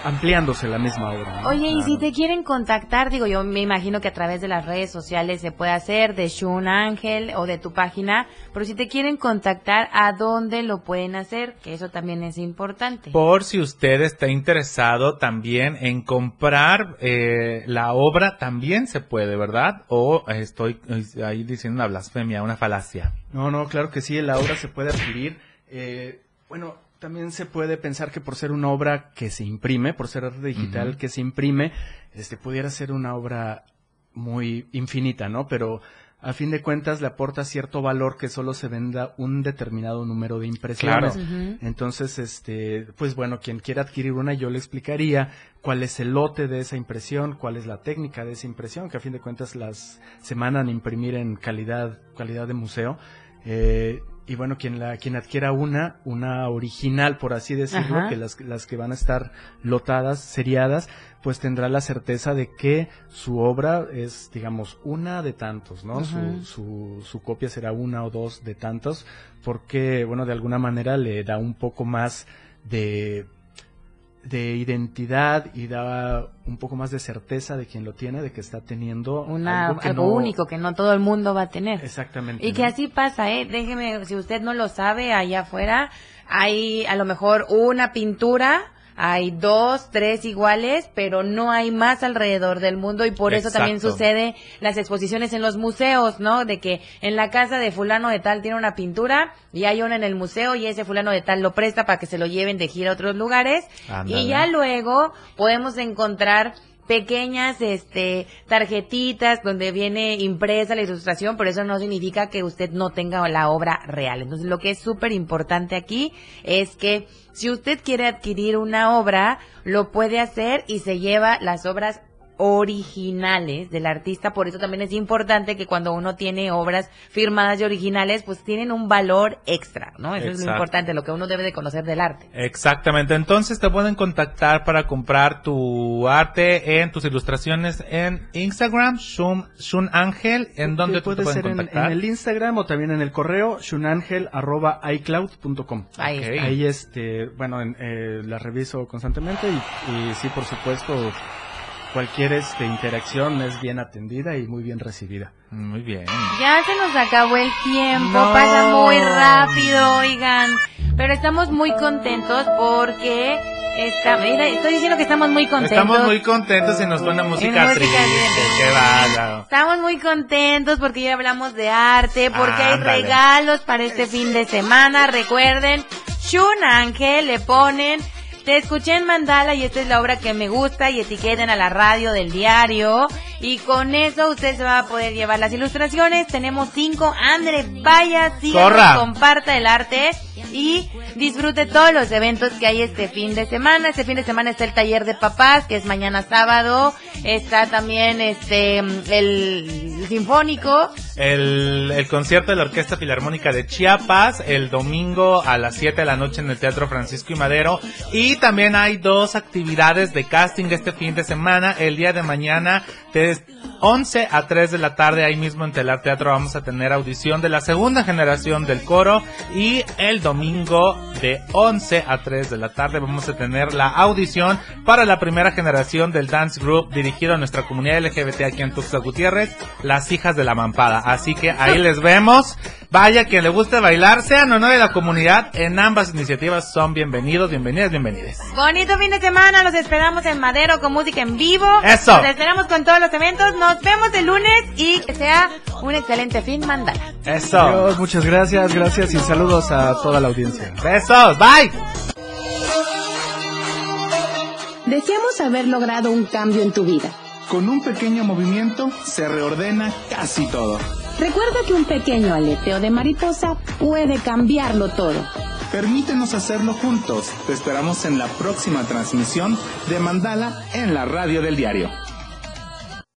Speaker 5: ampliándose la misma obra. ¿no?
Speaker 4: Oye, y
Speaker 5: Claro.
Speaker 4: si te quieren contactar, digo, yo me imagino que a través de las redes sociales se puede hacer, de Shun Ángel o de tu página, pero si te quieren contactar, ¿a dónde lo pueden hacer? Que eso también es importante.
Speaker 3: Por si usted está interesado también en comprar eh, la obra, también se puede, ¿verdad? O estoy eh, ahí diciendo una blasfemia, una falacia.
Speaker 5: No, no, claro que sí, la obra se puede adquirir. Eh, bueno, también se puede pensar que por ser una obra que se imprime, por ser arte digital que se imprime, este pudiera ser una obra muy infinita, ¿no? Pero a fin de cuentas le aporta cierto valor que solo se venda un determinado número de impresiones.
Speaker 3: Claro.
Speaker 5: Entonces, este, pues bueno, quien quiera adquirir una, yo le explicaría cuál es el lote de esa impresión, cuál es la técnica de esa impresión, que a fin de cuentas las se mandan a imprimir en calidad, calidad de museo. Eh, y bueno, quien la, quien adquiera una, una original, por así decirlo,
Speaker 4: Ajá.
Speaker 5: que las, las que van a estar lotadas, seriadas, pues tendrá la certeza de que su obra es, digamos, una de tantos, ¿no? Su, su, su copia será una o dos de tantos, porque, bueno, de alguna manera le da un poco más de, de identidad y da un poco más de certeza de quien lo tiene, de que está teniendo
Speaker 4: Una,
Speaker 5: algo,
Speaker 4: algo,
Speaker 5: que no-
Speaker 4: único que no todo el mundo va a tener.
Speaker 5: Exactamente.
Speaker 4: Y que así pasa, ¿eh? Déjeme, si usted no lo sabe, allá afuera hay a lo mejor una pintura, hay dos, tres iguales, pero no hay más alrededor del mundo y por eso también sucede las exposiciones en los museos, ¿no? De que en la casa de fulano de tal tiene una pintura y hay una en el museo y ese fulano de tal lo presta para que se lo lleven de gira a otros lugares. Y ya luego podemos encontrar pequeñas este tarjetitas donde viene impresa la ilustración, pero eso no significa que usted no tenga la obra real. Entonces, lo que es súper importante aquí es que si usted quiere adquirir una obra, lo puede hacer y se lleva las obras originales del artista, por eso también es importante que cuando uno tiene obras firmadas y originales, pues tienen un valor extra, ¿no? Eso es lo importante, lo que uno debe de conocer del arte.
Speaker 3: Exactamente, entonces te pueden contactar para comprar tu arte en tus ilustraciones en Instagram, Shun, Shun Ángel, en donde tú te
Speaker 5: puede
Speaker 3: pueden
Speaker 5: ser
Speaker 3: contactar.
Speaker 5: en el Instagram o también en el correo shunangel@icloud.com.
Speaker 4: Ahí
Speaker 3: Ok.
Speaker 4: está.
Speaker 5: Ahí este, bueno, en, eh, la reviso constantemente y, y sí, por supuesto, cualquier este interacción es bien atendida y muy bien recibida.
Speaker 3: Muy bien.
Speaker 4: Ya se nos acabó el tiempo,
Speaker 3: No.
Speaker 4: pasa muy rápido, oigan. Pero estamos muy contentos porque está, mira, estoy diciendo que estamos muy contentos.
Speaker 3: Estamos muy contentos y nos pone música,
Speaker 4: música
Speaker 3: triste. Qué bárbaro.
Speaker 4: Estamos muy contentos porque ya hablamos de arte, porque hay regalos para este fin de semana. Recuerden, Shun Ángel le ponen, te escuché en Mandala y esta es la obra que me gusta y etiqueten a la radio del diario Y con eso usted se va a poder llevar las ilustraciones. Tenemos cinco. Andre, vaya,
Speaker 3: Corra.
Speaker 4: comparta el arte y disfrute todos los eventos que hay este fin de semana. Este fin de semana está el taller de papás, que es mañana sábado. Está también este el sinfónico.
Speaker 3: El, el concierto de la Orquesta Filarmónica de Chiapas el domingo a las 7 de la noche en el Teatro Francisco y Madero. Y también hay dos actividades de casting este fin de semana. El día de mañana, de 11 a 3 de la tarde, ahí mismo en Telar Teatro vamos a tener audición de la segunda generación del coro. Y el domingo de 11 a 3 de la tarde vamos a tener la audición para la primera generación del dance group dirigido a nuestra comunidad LGBT aquí en Tuxtla Gutiérrez, las hijas de la mampada. Así que ahí les vemos. Vaya, quien le guste bailar, sean o no de la comunidad, en ambas iniciativas son bienvenidos, bienvenidas, bienvenides.
Speaker 4: Bonito fin de semana, los esperamos en Madero con música en vivo.
Speaker 3: Eso.
Speaker 4: Los esperamos con todos los eventos. Nos vemos el lunes y que sea un excelente fin mandala.
Speaker 3: Eso.
Speaker 5: Adiós, muchas gracias, gracias y saludos a toda la audiencia.
Speaker 3: Besos, bye.
Speaker 2: Deseamos haber logrado un cambio en tu vida.
Speaker 1: Con un pequeño movimiento se reordena casi todo.
Speaker 2: Recuerda que un pequeño aleteo de mariposa puede cambiarlo todo.
Speaker 1: Permítenos hacerlo juntos. Te esperamos en la próxima transmisión de Mandala en la radio del diario.